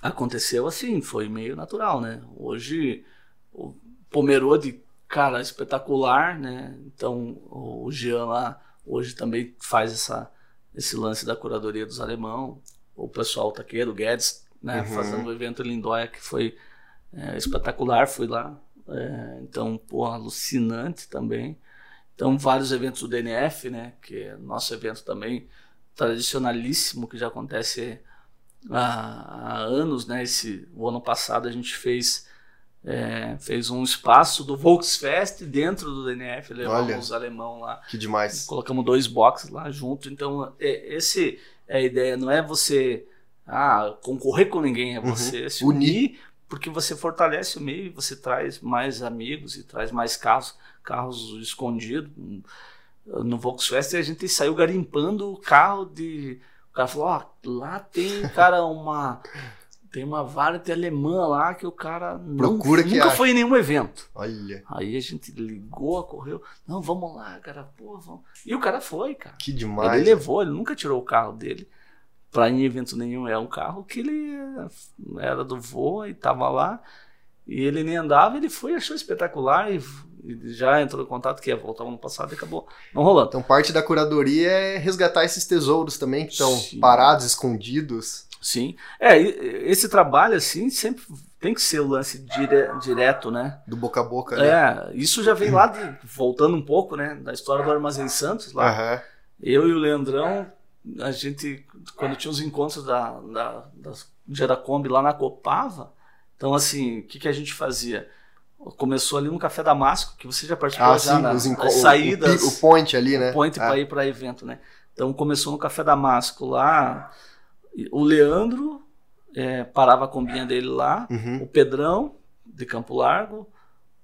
aconteceu assim, foi meio natural, né? Hoje, o Pomerode, cara, espetacular, né? Então, o Jean lá, hoje também faz essa, esse lance da curadoria dos alemão. O pessoal taqueiro, Guedes, né? Uhum. Fazendo o evento em Lindóia, que foi é, espetacular, fui lá. É, então, pô, alucinante também. Então, vários eventos do DNF, né? Que é nosso evento também tradicionalíssimo, que já acontece há, há anos, né? Esse, o ano passado a gente fez, é, fez um espaço do Volksfest dentro do DNF, levamos Olha. os alemão lá, Que demais. colocamos dois boxes lá junto. Então, é, esse é a ideia, não é você ah, concorrer com ninguém, é Uhum. você se Unir. unir, porque você fortalece o meio você traz mais amigos e traz mais carros, carros escondidos. No Volkswagen a gente saiu garimpando o carro de. O cara falou: ó, lá tem, cara, uma. Tem uma variante alemã lá que o cara não, Procura que nunca acha. foi em nenhum evento. Olha, Aí a gente ligou, correu. Não, vamos lá, cara, pô, vamos. E o cara foi, cara. que demais. Ele levou, ele nunca tirou o carro dele pra ir em evento nenhum. É um carro que ele era do voo e tava lá. E ele nem andava, ele foi, achou espetacular e já entrou em contato que ia voltar ano passado e acabou não rolando. Então, parte da curadoria é resgatar esses tesouros também que estão Sim. parados, escondidos. Sim. É, esse trabalho, assim, sempre tem que ser o lance dire- direto, né? Do boca a boca, né? É, isso já vem lá, de, voltando um pouco, né? Da história do Armazém Santos lá. Aham. Eu e o Leandrão, a gente, quando tinha os encontros da, da, da Kombi lá na Copava, então assim, o que, que a gente fazia? Começou ali no Café Damasco, que você já participou Ah, já sim, na, os nas o- saídas, O, o point ali, né? point Ah, para ir para evento, né? Então começou no Café Damasco lá, o Leandro é, parava a combinha dele lá, uhum. o Pedrão de Campo Largo,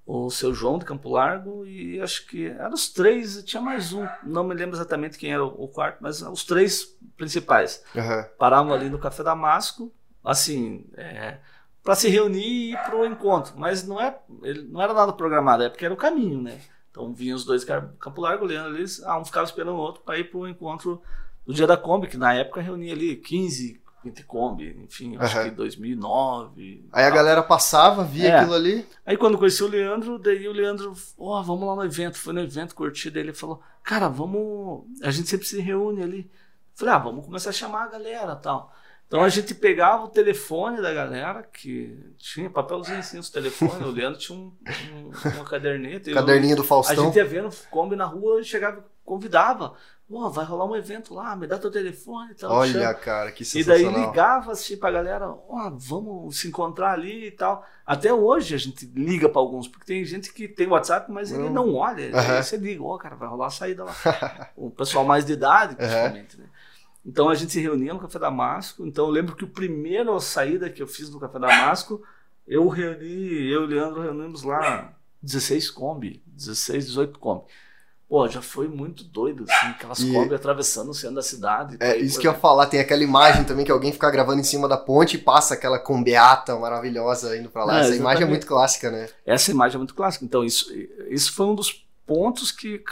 o seu João de Campo Largo e acho que eram os três, tinha mais um, não me lembro exatamente quem era o quarto, mas os três principais aham. paravam ali no Café Damasco, assim, é, para se reunir e ir para o encontro, mas não é, ele, não era nada programado, é porque era o caminho, né? Então vinham os dois Campo Largo, olhando ali, ah, um ficava esperando o outro para ir para o encontro do dia da Kombi, que na época reunia ali 15, 20 Kombi, enfim, acho Aham. que 2009. Aí a tal. galera passava, via É. aquilo ali. Aí quando conheci o Leandro, daí o Leandro, ó, vamos lá no evento. Foi no evento, curti, daí ele falou, cara, vamos. A gente sempre se reúne ali. Falei, ah, vamos começar a chamar a galera tal. Então a gente pegava o telefone da galera, que tinha papelzinho assim, os telefones, o Leandro tinha um, um, uma caderneta. Caderninho do Faustão. A gente ia vendo Kombi na rua, chegava convidava. Pô, vai rolar um evento lá, me dá teu telefone e tal. Olha, chama. cara, que sensacional. E daí ligava assim pra galera, ó, vamos se encontrar ali e tal. Até hoje a gente liga pra alguns, porque tem gente que tem WhatsApp, mas ele não olha. Uhum. Aí você liga, ó, cara, vai rolar a saída lá. (laughs) o pessoal mais de idade, principalmente, uhum. né? Então a gente se reunia no Café Damasco. Então eu lembro que o primeiro saída que eu fiz no Café Damasco, eu reuni, eu e o Leandro reunimos lá 16 Kombi, 16, 18 Kombi. Pô, já foi muito doido, assim, aquelas e... Kombi atravessando o centro da cidade. É, isso que eu ia falar, tem aquela imagem também que alguém fica gravando em cima da ponte e passa aquela combeata maravilhosa indo pra lá. É, Essa imagem é muito clássica, né? Essa imagem é muito clássica. Então, isso, isso foi um dos pontos que,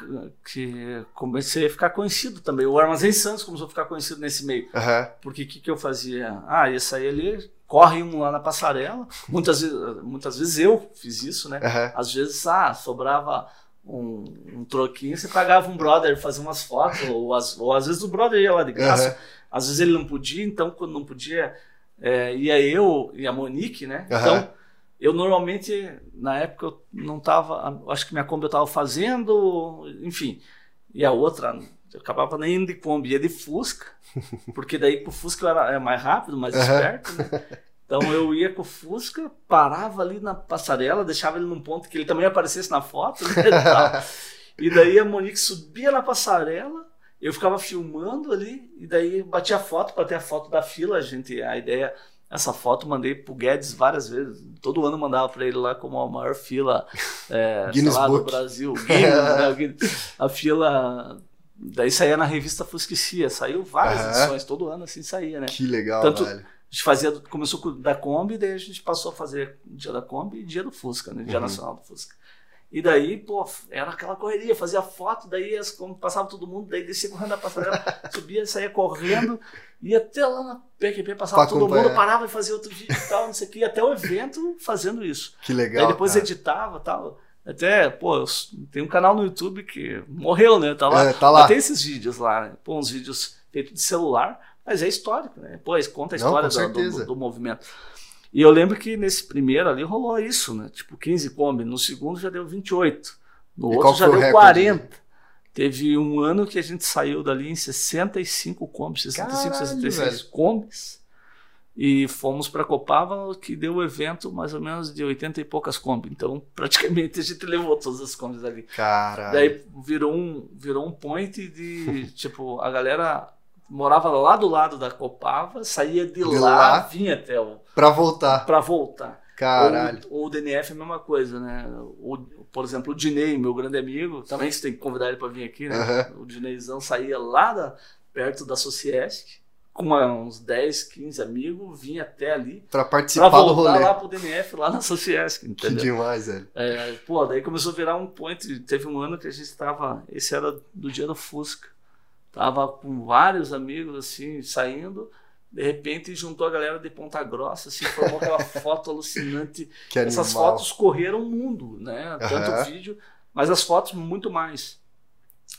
que comecei a ficar conhecido também. O Armazém Santos começou a ficar conhecido nesse meio. Uhum. Porque o que, que eu fazia? Ah, ia sair ali, corre um lá na passarela. Muitas vezes, muitas vezes eu fiz isso, né? Uhum. Às vezes, ah, sobrava um, um troquinho, você pagava um brother fazer umas fotos, ou, as, ou às vezes o brother ia lá de graça. Uhum. Às vezes ele não podia, então quando não podia, é, ia eu e a Monique, né? Então eu normalmente, na época, eu não tava. Acho que minha Kombi eu tava fazendo, enfim. E a outra, eu acabava nem indo de Kombi, ia de Fusca, (laughs) porque daí pro Fusca eu era, mais rápido, mais esperto, né? (laughs) Então eu ia com o Fusca, parava ali na passarela, deixava ele num ponto que ele também aparecesse na foto, né? e (laughs) daí a Monique subia na passarela, eu ficava filmando ali, e daí batia a foto para ter a foto da fila. A gente, a ideia essa foto mandei pro Guedes várias vezes. Todo ano mandava para ele lá como a maior fila é, (laughs) lá, do Brasil. (laughs) Guinness, né? A fila. Daí saía na revista Fusquicia. Saiu várias uhum. edições, todo ano assim saía, né? Que legal, Tanto, velho. A gente fazia, começou com da Kombi, daí a gente passou a fazer dia da Kombi e dia do Fusca, né? Dia uhum. Nacional do Fusca. E daí, pô, era aquela correria, fazia foto, daí passava todo mundo, daí descia correndo da passarela, (laughs) subia, saía correndo, ia até lá na PQP, passava todo mundo, parava e fazia outro vídeo e tal, não sei o que, até o evento fazendo isso. Que legal. Aí depois cara. editava tal. Até, pô, tem um canal no YouTube que morreu, né? Tá lá. É, tá lá. tem esses vídeos lá, né? pô, uns vídeos feitos de celular, mas é histórico, né? Pô, conta a história não, do, do, do movimento. E eu lembro que nesse primeiro ali rolou isso, né? Tipo 15 Kombi. No segundo já deu 28. No e outro já deu 40. Teve um ano que a gente saiu dali em 65 Kombis, 65, Caralho, 66 Kombis. E fomos para Copava, que deu o evento mais ou menos de 80 e poucas Kombi. Então, (laughs) praticamente a gente levou todas as Kombis ali. Caralho. Daí virou um, virou um point de, (laughs) tipo, a galera morava lá do lado da Copava, saía de, de lá, lá, vinha até o. Pra voltar. Pra voltar. Caralho. Ou, o DNF é a mesma coisa, né? O, por exemplo, o Dinei, meu grande amigo, também você tem que convidar ele para vir aqui, né? Uhum. O Dineizão saía lá da, perto da Sociesc, com uns 10, 15 amigos, vinha até ali. Pra participar pra voltar do rolê. lá pro DNF, lá na Sociesc, entendeu? Que demais, velho. É, pô, daí começou a virar um point. Teve um ano que a gente estava. Esse era do dia do Fusca. Tava com vários amigos, assim, saindo. De repente juntou a galera de Ponta Grossa, se assim, formou aquela (laughs) foto alucinante. Que Essas animal. fotos correram o mundo, né? Tanto uhum. o vídeo, mas as fotos muito mais.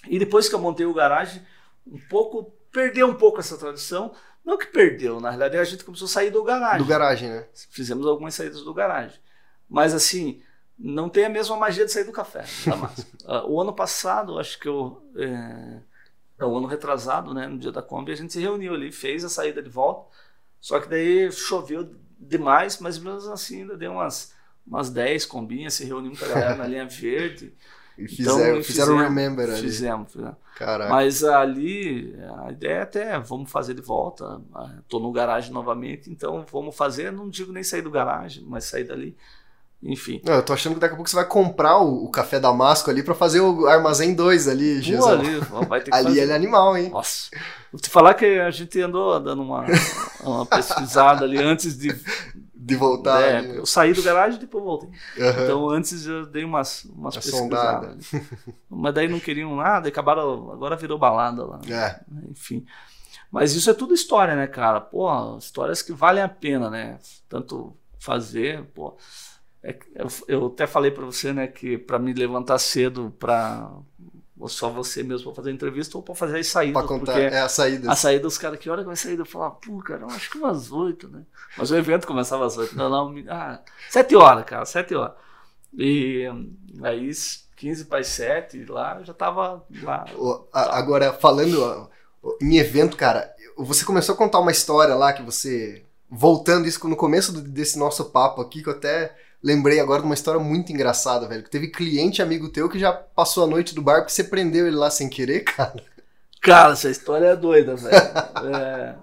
E depois que eu montei o garagem, um pouco perdeu um pouco essa tradição. Não que perdeu, na realidade a gente começou a sair do garagem. Do garagem, né? Fizemos algumas saídas do garagem. Mas assim, não tem a mesma magia de sair do café. uh, (laughs) o ano passado, acho que eu. É o ano retrasado, né, no dia da Kombi, a gente se reuniu ali, fez a saída de volta. Só que daí choveu demais, mas mesmo assim ainda deu umas, umas 10 combinhas, se reunimos com a galera na linha verde. (laughs) E fizeram, então, fizeram remember ali. Fizemos, fizemos. Caraca. Mas ali, a ideia é até, vamos fazer de volta. Estou no garagem novamente, então vamos fazer, não digo nem sair do garagem, mas sair dali. Enfim. Não, eu tô achando que daqui a pouco você vai comprar o, o café Damasco ali para fazer o armazém 2 ali, Jesus. ali, vai ter que ali ele é animal, hein? Nossa. Vou te falar que a gente andou dando uma, uma pesquisada ali antes de de voltar. É, ali. eu saí do garagem e depois voltei. Uhum. Então antes eu dei umas, umas pesquisadas. Mas daí não queriam nada e acabaram. Agora virou balada lá. É. Enfim. Mas isso é tudo história, né, cara? Pô, histórias que valem a pena, né? Tanto fazer, pô. É, eu, eu, até falei para você, né, que para me levantar cedo para ou só você mesmo para fazer a entrevista ou para fazer as saídas. Pra contar, é a saída. A saída dos caras, que hora que vai sair? Eu falava, pô, cara, acho que umas oito, né? Mas o evento começava às oito. Não, não, ah, sete horas, cara, sete horas. E aí, 15 para as 7, lá eu já tava lá. Agora, falando em evento, cara, você começou a contar uma história lá que você. Voltando isso no começo desse nosso papo aqui, que eu até lembrei agora de uma história muito engraçada, velho. Que teve cliente amigo teu que já passou a noite do bar porque você prendeu ele lá sem querer, (laughs) cara. Cara, essa história é doida, velho. é,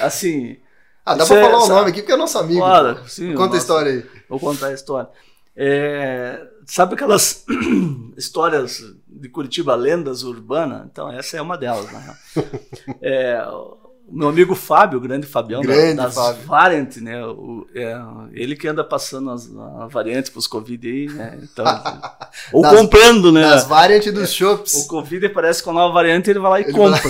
assim. Ah, dá pra é, falar o nome aqui porque é nosso amigo. Claro, sim, Conta a história aí. Vou contar a história. É, sabe aquelas (clears throat) histórias de Curitiba, lendas urbanas? Então, essa é uma delas, na real. (laughs) É, meu amigo Fábio, o grande Fabião grande das Fábio. Variant, né? O, é, ele que anda passando as, as variantes para os Covid aí, né? Então, (laughs) ou das, comprando, né? As variantes dos shops. O Covid parece com a nova variante, ele vai lá e ele compra.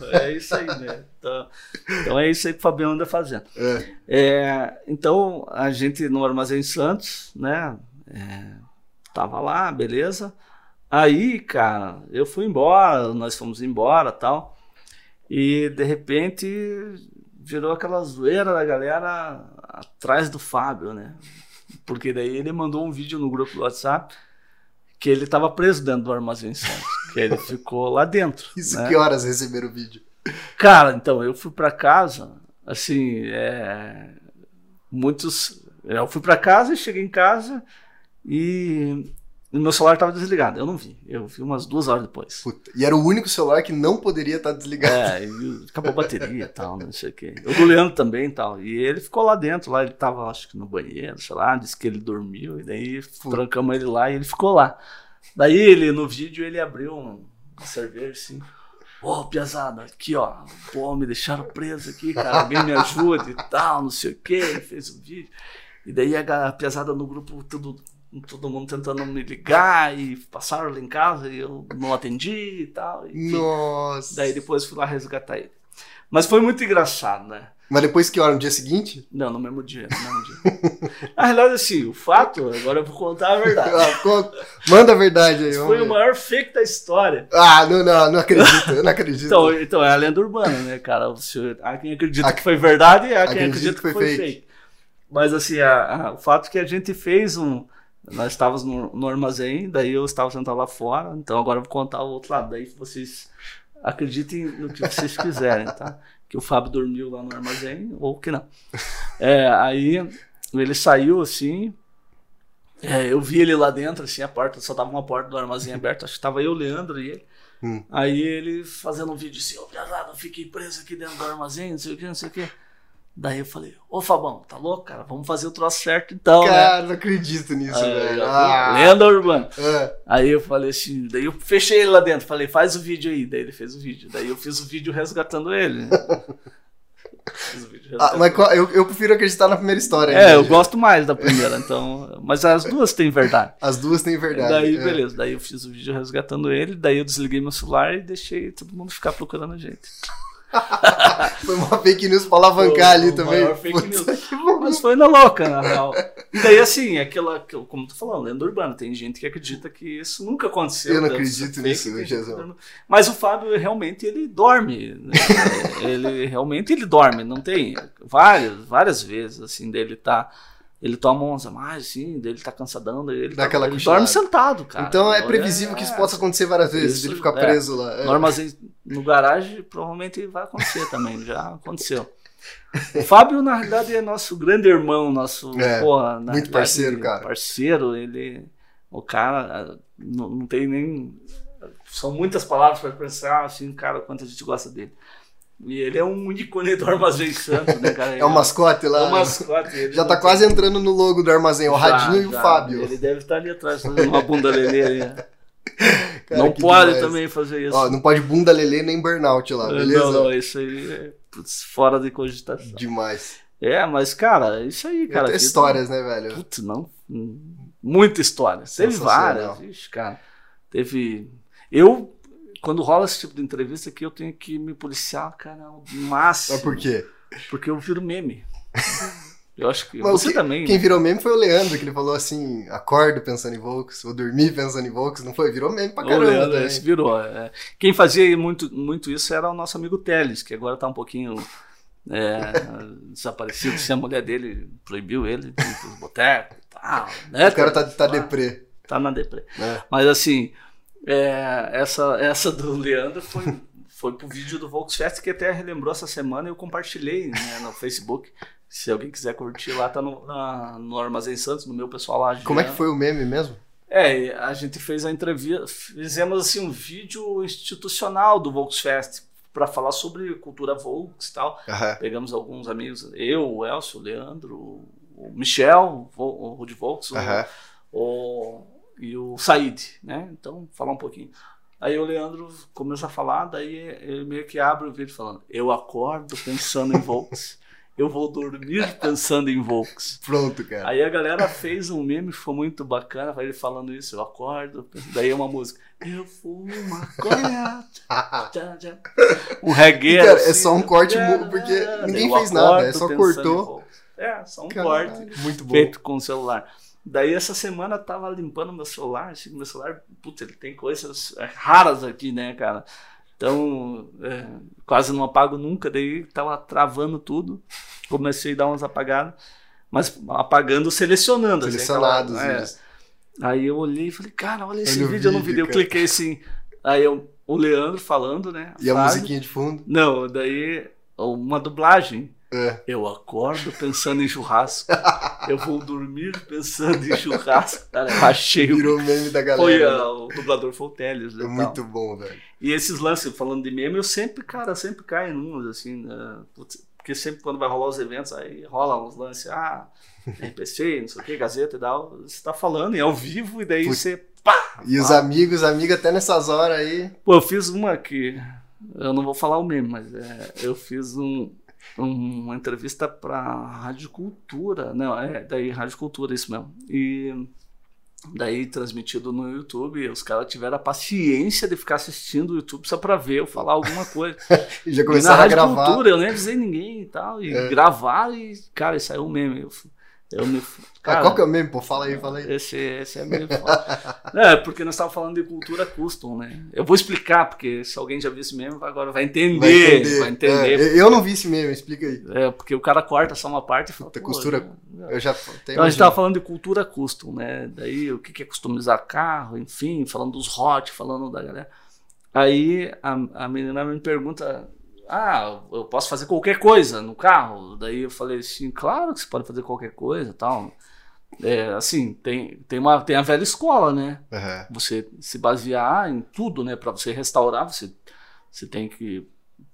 Vai... É isso aí, né? Então, então, é isso aí que o Fabião anda fazendo. É. É, então, a gente no Armazém Santos, né? É, tava lá, beleza. Aí, cara, eu fui embora, nós fomos embora tal. E de repente virou aquela zoeira da galera atrás do Fábio, né? Porque daí ele mandou um vídeo no grupo do WhatsApp que ele estava preso dentro do armazém Santos, que ele ficou lá dentro. (laughs) Isso né? que horas receberam o vídeo? Cara, então eu fui para casa, assim, é, muitos, eu fui para casa e cheguei em casa e meu celular estava desligado. Eu não vi. Eu vi umas duas horas depois. Puta, e era o único celular que não poderia estar tá desligado. É, acabou a bateria e tal, não sei o quê. O do Leandro também e tal. E ele ficou lá dentro, lá ele estava acho que no banheiro, sei lá, disse que ele dormiu, e daí Puta. trancamos ele lá e ele ficou lá. Daí ele, no vídeo, ele abriu um, cerveja assim. Ô, oh, Piazada, aqui ó, pô, me deixaram preso aqui, cara, alguém me ajuda e tal, não sei o que, ele fez o um vídeo. E daí a Piazada no grupo tudo todo mundo tentando me ligar e passaram lá em casa e eu não atendi e tal. Nossa! Daí depois fui lá resgatar ele. Mas foi muito engraçado, né? Mas depois que hora? No dia seguinte? Não, no mesmo dia. No mesmo dia. (laughs) Na realidade, assim, o fato, agora eu vou contar a verdade. Ah, manda a verdade aí. foi ver. o maior fake da história. Ah, não, não, não acredito, eu não (laughs) acredito. então, então, é a lenda urbana, né, cara? Há quem acredita a, que foi verdade e há quem acredita que foi, que foi fake. fake. Mas, assim, a, a, o fato é que a gente fez um nós estávamos no, no, armazém, daí eu estava sentado lá fora, então agora eu vou contar o outro lado, daí vocês acreditem no que vocês quiserem, tá? Que o Fábio dormiu lá no armazém, ou que não. É, aí ele saiu assim, é, eu vi ele lá dentro, assim, a porta, só tava uma porta do armazém aberta, acho que tava eu, Leandro e ele. Hum. Aí ele fazendo um vídeo assim, ô, oh, fiquei preso aqui dentro do armazém, não sei o que, não sei o que. Daí eu falei, ô Fabão, tá louco, cara? Vamos fazer o troço certo então, cara, né? não acredito nisso, aí, velho. Ah. Lenda urbana. É. Aí eu falei assim, daí eu fechei ele lá dentro, falei, faz o vídeo aí. Daí ele fez o vídeo. Daí eu fiz o vídeo resgatando ele. (laughs) fiz o vídeo resgatando ah, mas eu, eu prefiro acreditar na primeira história. É, eu gosto mais da primeira, então. Mas as duas têm verdade. As duas têm verdade. Daí, é. beleza. Daí eu fiz o vídeo resgatando ele, daí eu desliguei meu celular e deixei todo mundo ficar procurando a gente. (laughs) foi uma fake news pra alavancar ali também. Fake news. Mas foi na louca, na real. E daí, assim, aquela, como tu falou, lenda urbana. Tem gente que acredita que isso nunca aconteceu. Eu não acredito nisso, meu Jesus. Mas o Fábio realmente ele dorme. Né? (laughs) ele realmente ele dorme. Não tem várias, várias vezes assim dele tá ele toma uns a mais, sim, dele tá cansadão, ele, tá, ele dorme sentado, cara. Então é previsível é, que isso possa acontecer várias vezes, isso, ele ficar é, preso lá. É. No armazém, no garagem, provavelmente vai acontecer também, já aconteceu. O Fábio, na realidade, é nosso grande irmão, nosso, é, porra, muito parceiro, cara. Parceiro, ele, o cara, não, não tem nem, são muitas palavras para expressar, assim, cara, quanto a gente gosta dele. E ele é um ícone do Armazém Santo, né, cara? (laughs) É o mascote lá. É o mascote. já tá quase entrando no logo do Armazém, o já, Radinho já. e o Fábio. Ele deve estar ali atrás fazendo uma bunda lelê ali. (laughs) Cara, não pode demais. também fazer isso. Ó, não pode bunda lelê nem burnout lá, beleza? Não, não, isso aí é putz, fora de cogitação. Demais. É, mas, cara, é isso aí, cara. Tem histórias, né, velho? Putz, não. Muita história. Teve várias. Ixi, cara. Teve. Eu quando rola esse tipo de entrevista aqui, eu tenho que me policiar, cara, o máximo. Mas por quê? Porque eu viro meme. (laughs) Eu acho que Mas você que- também. Quem né? virou meme foi o Leandro, que ele falou assim: acordo pensando em Volks, vou dormir pensando em Volks. Não foi? Virou meme pra O caramba. Leandro, também. esse virou. é. Quem fazia muito, muito isso era o nosso amigo Teles, que agora tá um pouquinho é, (laughs) desaparecido. Se a mulher dele proibiu ele de botecos e tal. Né? O cara tá, tá deprê. Tá na deprê. né? Mas assim, é, essa, essa do Leandro foi, foi pro vídeo do Volksfest que até relembrou essa semana e eu compartilhei né, no Facebook. Se alguém quiser curtir lá, tá no, na- no Armazém Santos, no meu pessoal lá. Como é que foi o meme mesmo? É, a gente fez a entrevista, fizemos assim um vídeo institucional do Volksfest para falar sobre cultura Volks e tal. Aham. Pegamos alguns amigos, eu, o Elcio, o Leandro, o Michel, o o Rudy Volks, o- Aham. o, e o Said, né? Então, falar um pouquinho. Aí o Leandro começa a falar, daí ele meio que abre o vídeo falando: Eu acordo pensando em Volks, (laughs) eu vou dormir pensando em Volks. Pronto, cara. Aí a galera fez um meme, foi muito bacana, ele falando isso, eu acordo, daí é uma música, eu fumo maconha, um (laughs) reggae. Cara, assim, é só um corte porque ninguém fez nada, é só cortou. É, só um Caralho, corte Muito bom. feito com o celular. Daí essa semana eu tava limpando meu celular, assim, meu celular, putz, ele tem coisas é, raras aqui, né, cara? Então, é, quase não apago nunca, daí tava travando tudo, comecei a dar umas apagadas, mas apagando, selecionando. assim, Selecionados. aquela- é. isso. Aí eu olhei e falei, cara, olha esse Olha vídeo, eu não vi, eu cliquei assim, aí eu, o Leandro falando, né? E a frase. musiquinha de fundo? Não, daí uma dublagem. É. Eu acordo pensando em churrasco. eu vou dormir pensando em churrasco. Cara, eu achei o. Virou meme da galera. Foi né? ah, o dublador foi o Teles, né, É tal. muito bom, velho. E esses lances, falando de meme, eu sempre, cara, sempre caio em uns, assim, né, putz, porque sempre quando vai rolar os eventos, aí rola uns lances, ah, RPC, não sei o que, Gazeta e tal, você tá falando e ao vivo, e daí Putz. você, pá! E os amigos, amigas, até nessas horas aí. Pô, eu fiz uma que, eu não vou falar o meme, mas é, eu fiz um- uma entrevista pra Rádio Cultura, não, é, daí Rádio Cultura, isso mesmo, e daí transmitido no YouTube, os caras tiveram a paciência de ficar assistindo o YouTube só pra ver eu falar alguma coisa. (laughs) E já E na começaram a Rádio gravar. Cultura, eu nem avisei ninguém e tal. E É. gravaram e, cara, saiu um meme. Eu, eu me. Ah, Cara, qual que é o meme, pô? Fala aí, fala aí. esse, esse é meio (laughs) foda. É, porque nós estávamos falando de cultura custom, né? Eu vou explicar, porque se alguém já viu esse meme, agora vai entender. Vai entender. É, eu não vi esse meme, explica aí. É, porque o cara corta só uma parte e fala. Puta, "Pô, costura- Eu já Então a gente imagino. tava falando de cultura custom, né? Daí o que que é customizar carro, enfim, falando dos hot, falando da galera. Aí a, a menina me pergunta: Ah, eu posso fazer qualquer coisa no carro? Daí eu falei assim: Claro que você pode fazer qualquer coisa tal. É, assim, tem, tem, uma, tem a velha escola, né? Aham. Você se basear em tudo, né? Para você restaurar, você, você tem que.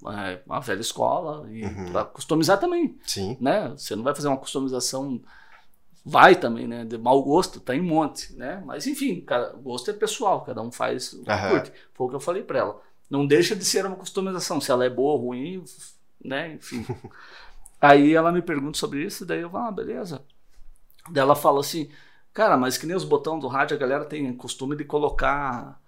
É, uma velha escola e Uhum. para customizar também Sim. né? Você não vai fazer uma customização, vai também, né? De mau gosto, tá em monte, né? Mas enfim, cada, gosto é pessoal, cada um faz o que Aham. curte. Foi o que eu falei pra ela. Não deixa de ser uma customização, se ela é boa ou ruim, né? Enfim. Aí ela me pergunta sobre isso, daí eu falo, ah, beleza. Daí ela fala assim, cara, mas que nem os botões do rádio, a galera tem costume de colocar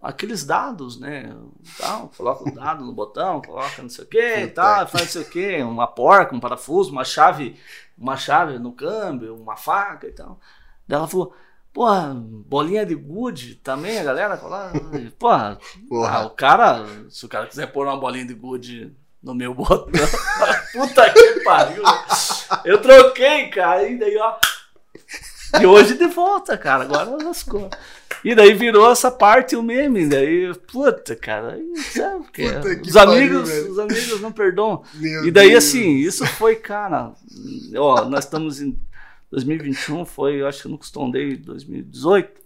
aqueles dados, né? Tal, coloca o dado no botão, coloca não sei o que e tal, faz não sei o que, uma porca, um parafuso, uma chave, uma chave no câmbio, uma faca e tal. Daí ela falou, porra, bolinha de gude também, a galera coloca. Porra, Porra. ah, o cara, se o cara quiser pôr uma bolinha de gude no meu botão, (laughs) puta que pariu. Eu troquei, cara, e daí, ó. E hoje de volta, cara, agora lascou. E daí virou essa parte o meme, daí, puta, cara, sabe, porque Puta que os pariu, amigos, velho. os amigos não perdoam. Meu E daí, Deus. assim, isso foi, cara, ó, nós estamos em 2021, foi, eu acho que no Custom Day 2018.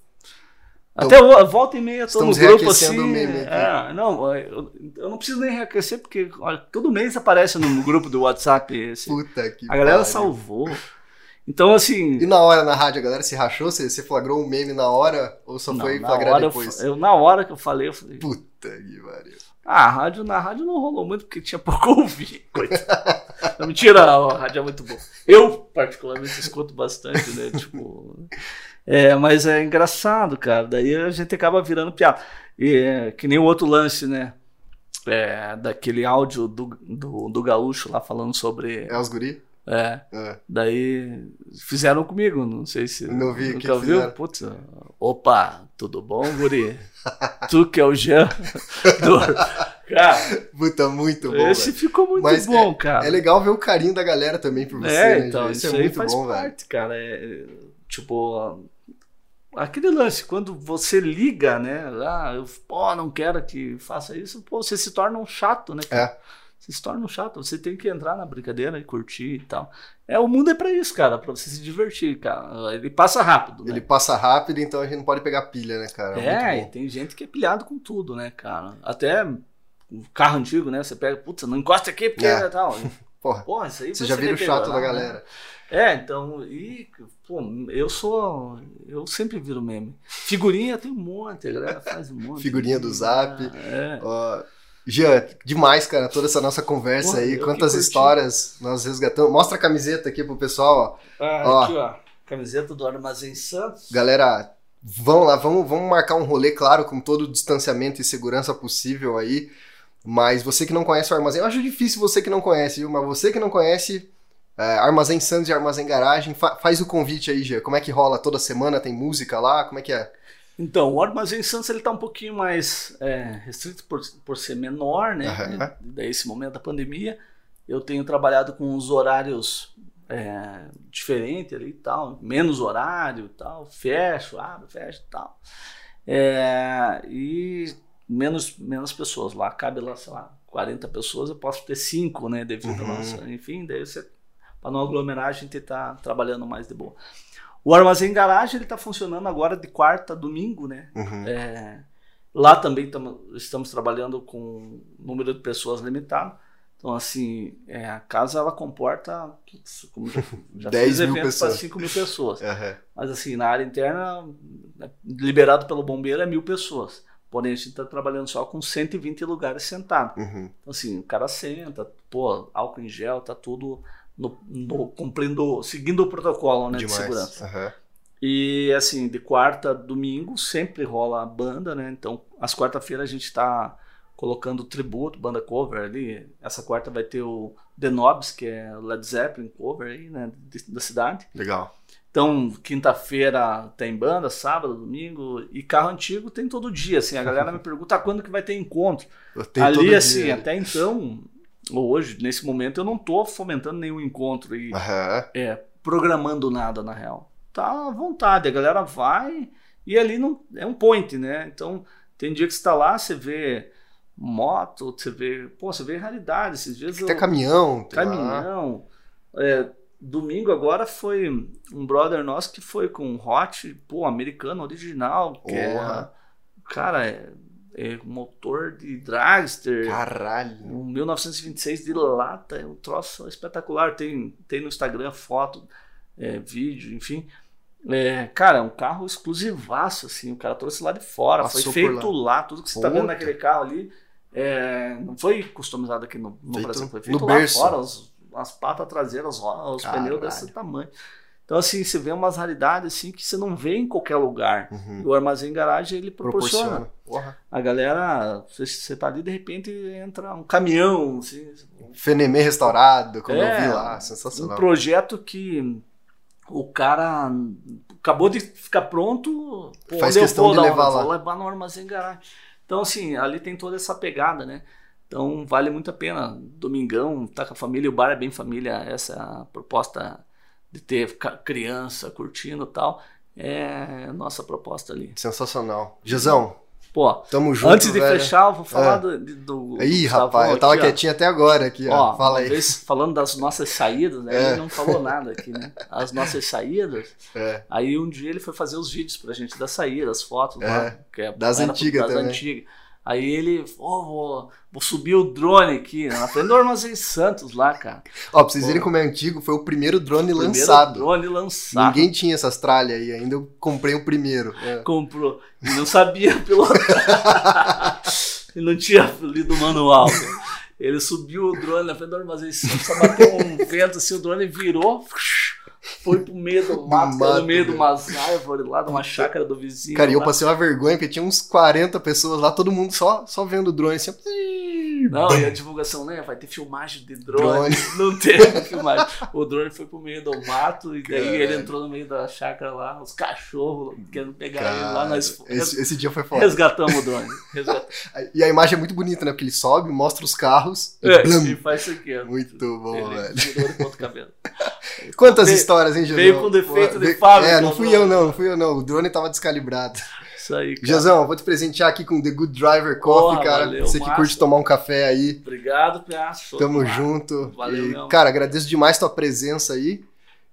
Até o- volta e meia, tô no grupo assim. o meme. É, não, eu, eu não preciso nem reaquecer, porque olha, todo mês aparece no grupo do WhatsApp esse. Puta que A galera pariu. salvou. Então, assim. E na hora na rádio, a galera se rachou? Você, você flagrou um meme na hora? Ou só não, foi flagrar eu depois? fa- eu, na hora que eu falei, eu falei. Puta que pariu. Ah, a rádio, na rádio não rolou muito porque tinha (laughs) pouco ouvir. Coitado. Não, mentira, a rádio é muito boa. Eu, particularmente, escuto bastante, né? Tipo. É, mas é engraçado, cara. Daí a gente acaba virando piada. E é, que nem o outro lance, né? É, daquele áudio do, do, do gaúcho lá falando sobre. É os guri? É. é. Daí fizeram comigo, não sei se. Não vi, nunca que viu? Putz, opa, tudo bom, Guri? (laughs) tu que é o Jean. Do... (laughs) Cara, Puta, muito bom. Esse véio. ficou muito Mas bom, é, cara. É legal ver o carinho da galera também por você. É, né, então, isso, é muito faz bom, parte, velho. cara. É, tipo, aquele lance, quando você liga, né? Ah, eu pô, não quero que faça isso, pô, você se torna um chato, né? Cara? É. Você se torna um chato, você tem que entrar na brincadeira e curtir e tal. É, o mundo é para isso, cara, para você se divertir, cara. Ele passa rápido, né? Ele passa rápido, então a gente não pode pegar pilha, né, cara? É, e tem gente que é pilhado com tudo, né, cara? Até o carro antigo, né? Você pega, putz, não encosta aqui porque é, é tal. (laughs) Porra, Porra, isso aí você já vira o chato da galera. Né? É, então, e, pô, eu sou. Eu sempre viro meme. Figurinha tem um monte, a galera faz um monte. Figurinha do zap. É. Uh, Jean, demais, cara, toda essa nossa conversa Porra, aí. Quantas histórias nós resgatamos. Mostra a camiseta aqui pro pessoal, ó. Ah, ó. aqui, ó. Camiseta do Armazém Santos. Galera, vamos lá, vamos, vamos marcar um rolê, claro, com todo o distanciamento e segurança possível aí. Mas você que não conhece o Armazém, eu acho difícil você que não conhece, viu? Mas você que não conhece, é, Armazém Santos e Armazém Garagem, fa faz o convite aí, Jean. Como é que rola toda semana? Tem música lá? Como é que é? Então, o Armazém Santos ele está um pouquinho mais é, restrito por, por ser menor, né? Uhum. Daí esse momento da pandemia, eu tenho trabalhado com os horários é, diferentes ali e tal, menos horário e tal, fecho, abro, fecho e tal. É, e menos, menos pessoas. Lá cabe lá, sei lá, 40 pessoas, eu posso ter 5, né? Devido uhum. nossa, enfim, daí você, para não aglomerar, a gente está trabalhando mais de boa. O armazém garagem ele está funcionando agora de quarta a domingo, né? Uhum. É, lá também tamo, estamos trabalhando com número de pessoas limitado. Então, assim, é, a casa ela comporta, como já, (laughs) já 10 mil eventos para 5 mil pessoas. Uhum. Mas, assim, na área interna, né, liberado pelo bombeiro é mil pessoas. Porém, a gente está trabalhando só com 120 lugares sentados. Uhum. Então, assim, o cara senta, pô, álcool em gel, tá tudo no, no, cumprindo, seguindo o protocolo né, de segurança. Uhum. E assim, de quarta a domingo sempre rola a banda, né? Então, às quarta-feiras a gente está colocando tributo, banda cover ali. Essa quarta vai ter o The Nobs, que é o Led Zeppelin cover aí, né? Da cidade. Legal. Então, quinta-feira tem banda, sábado, domingo, e carro antigo tem todo dia, assim, a galera me pergunta ah, quando que vai ter encontro. Ali, assim, dia. até então, hoje, nesse momento, eu não tô fomentando nenhum encontro e uhum. é, programando nada, na real. Tá à vontade, a galera vai e ali não é um point, né? Então, tem dia que você tá lá, você vê moto, você vê, pô, você vê raridade esses dias. Até eu, caminhão. Caminhão. É, domingo agora foi um brother nosso que foi com um hot, pô, americano original, que é, cara, é é, motor de dragster. Caralho! Um 1926 de lata, é um troço espetacular. Tem, tem no Instagram foto, é, vídeo, enfim. É, cara, é um carro exclusivaço, assim. O cara trouxe lá de fora, Passou foi feito lá. lá. Tudo que você está vendo naquele carro ali é, não foi customizado aqui no, no Brasil, foi feito lá berço. fora. Os, as patas traseiras, os pneus desse tamanho. Então, assim, você vê umas raridades assim, que você não vê em qualquer lugar. Uhum. o armazém garagem ele proporciona. proporciona. A galera, você, você tá ali, de repente entra um caminhão. Assim, Fenemê restaurado, como é, eu vi lá, sensacional. Um projeto que o cara acabou de ficar pronto. Pô, Faz questão de levar lá. Vou levar no armazém garagem. Então, assim, ali tem toda essa pegada, né? Então, vale muito a pena. Domingão, tá com a família, o bar é bem família, essa é a proposta de ter criança curtindo tal. É nossa proposta ali. Sensacional. Gisão, Pô, tamo junto. Antes de velho. fechar, eu vou falar é. do, do. Ih, rapaz, eu tava aqui, quietinho ó. até agora aqui, ó. ó Fala aí. Vez, falando das nossas saídas, né? É. Ele não falou nada aqui, né? As nossas saídas. (laughs) É. Aí um dia ele foi fazer os vídeos pra gente da saída, as fotos é. lá. Que é, das antigas também. Das antigas. Aí ele, oh, vou, vou subir o drone aqui, na frente do Armazém Santos lá, cara. Ó, pra vocês verem como é antigo, foi o primeiro drone o primeiro lançado. drone lançado. Ninguém tinha essas tralhas aí, ainda eu comprei o primeiro. É. Comprou. E não sabia (laughs) pilotar. e não tinha lido o manual. Ele subiu o drone na frente do Armazém Santos, só bateu um vento assim, o drone virou foi pro meio do mato, mato no meio de umas árvores lá, de uma chácara do vizinho. Cara, e eu passei uma vergonha, porque tinha uns 40 pessoas lá, todo mundo só, só vendo o drone assim. Não, e a divulgação, né? Vai ter filmagem de drone. drone. (laughs) Não teve (laughs) filmagem. O drone foi pro meio do mato e daí Caralho. ele entrou no meio da chácara lá, os cachorros querendo pegar Cara, ele lá. Nós esse, esse dia foi foda. Resgatamos o drone. Resgatamos. (laughs) e a imagem é muito bonita, né? Porque ele sobe, mostra os carros e, é, e faz isso aqui. Muito bom, ele velho. Tirou ponto cabelo. Quantas veio, histórias, hein, José? Veio com defeito de fábrica. É, não fui eu não, não fui eu não. O drone tava descalibrado. Isso aí, cara. Jezão, vou te presentear aqui com The Good Driver Coffee, Porra, cara. Valeu, Você que massa. curte tomar um café aí. Obrigado, Piaço. Tamo massa. junto. Valeu, e, mesmo. Cara, agradeço demais tua presença aí.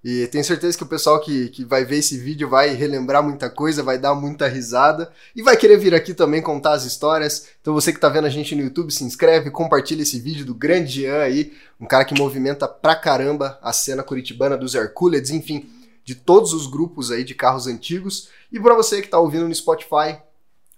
E tenho certeza que o pessoal que, que vai ver esse vídeo vai relembrar muita coisa, vai dar muita risada e vai querer vir aqui também contar as histórias. Então você que tá vendo a gente no YouTube, se inscreve, compartilha esse vídeo do grande Jean aí, um cara que movimenta pra caramba a cena curitibana dos Hercules, enfim, de todos os grupos aí de carros antigos. E para você que tá ouvindo no Spotify,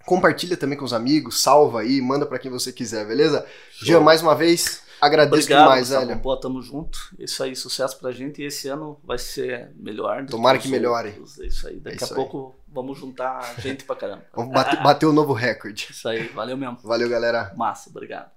compartilha também com os amigos, salva aí, manda para quem você quiser, beleza? Show. Jean, mais uma vez, Agradeço Obrigado, demais, velho. Pô, tamo junto. Isso aí, sucesso pra gente. E esse ano vai ser melhor. Tomara que, melhore. Outros. Isso aí. Daqui é isso a aí. pouco vamos juntar gente pra caramba. (laughs) Vamos bater, bater o novo recorde. Isso aí. Valeu mesmo. Valeu, galera. Massa. Obrigado.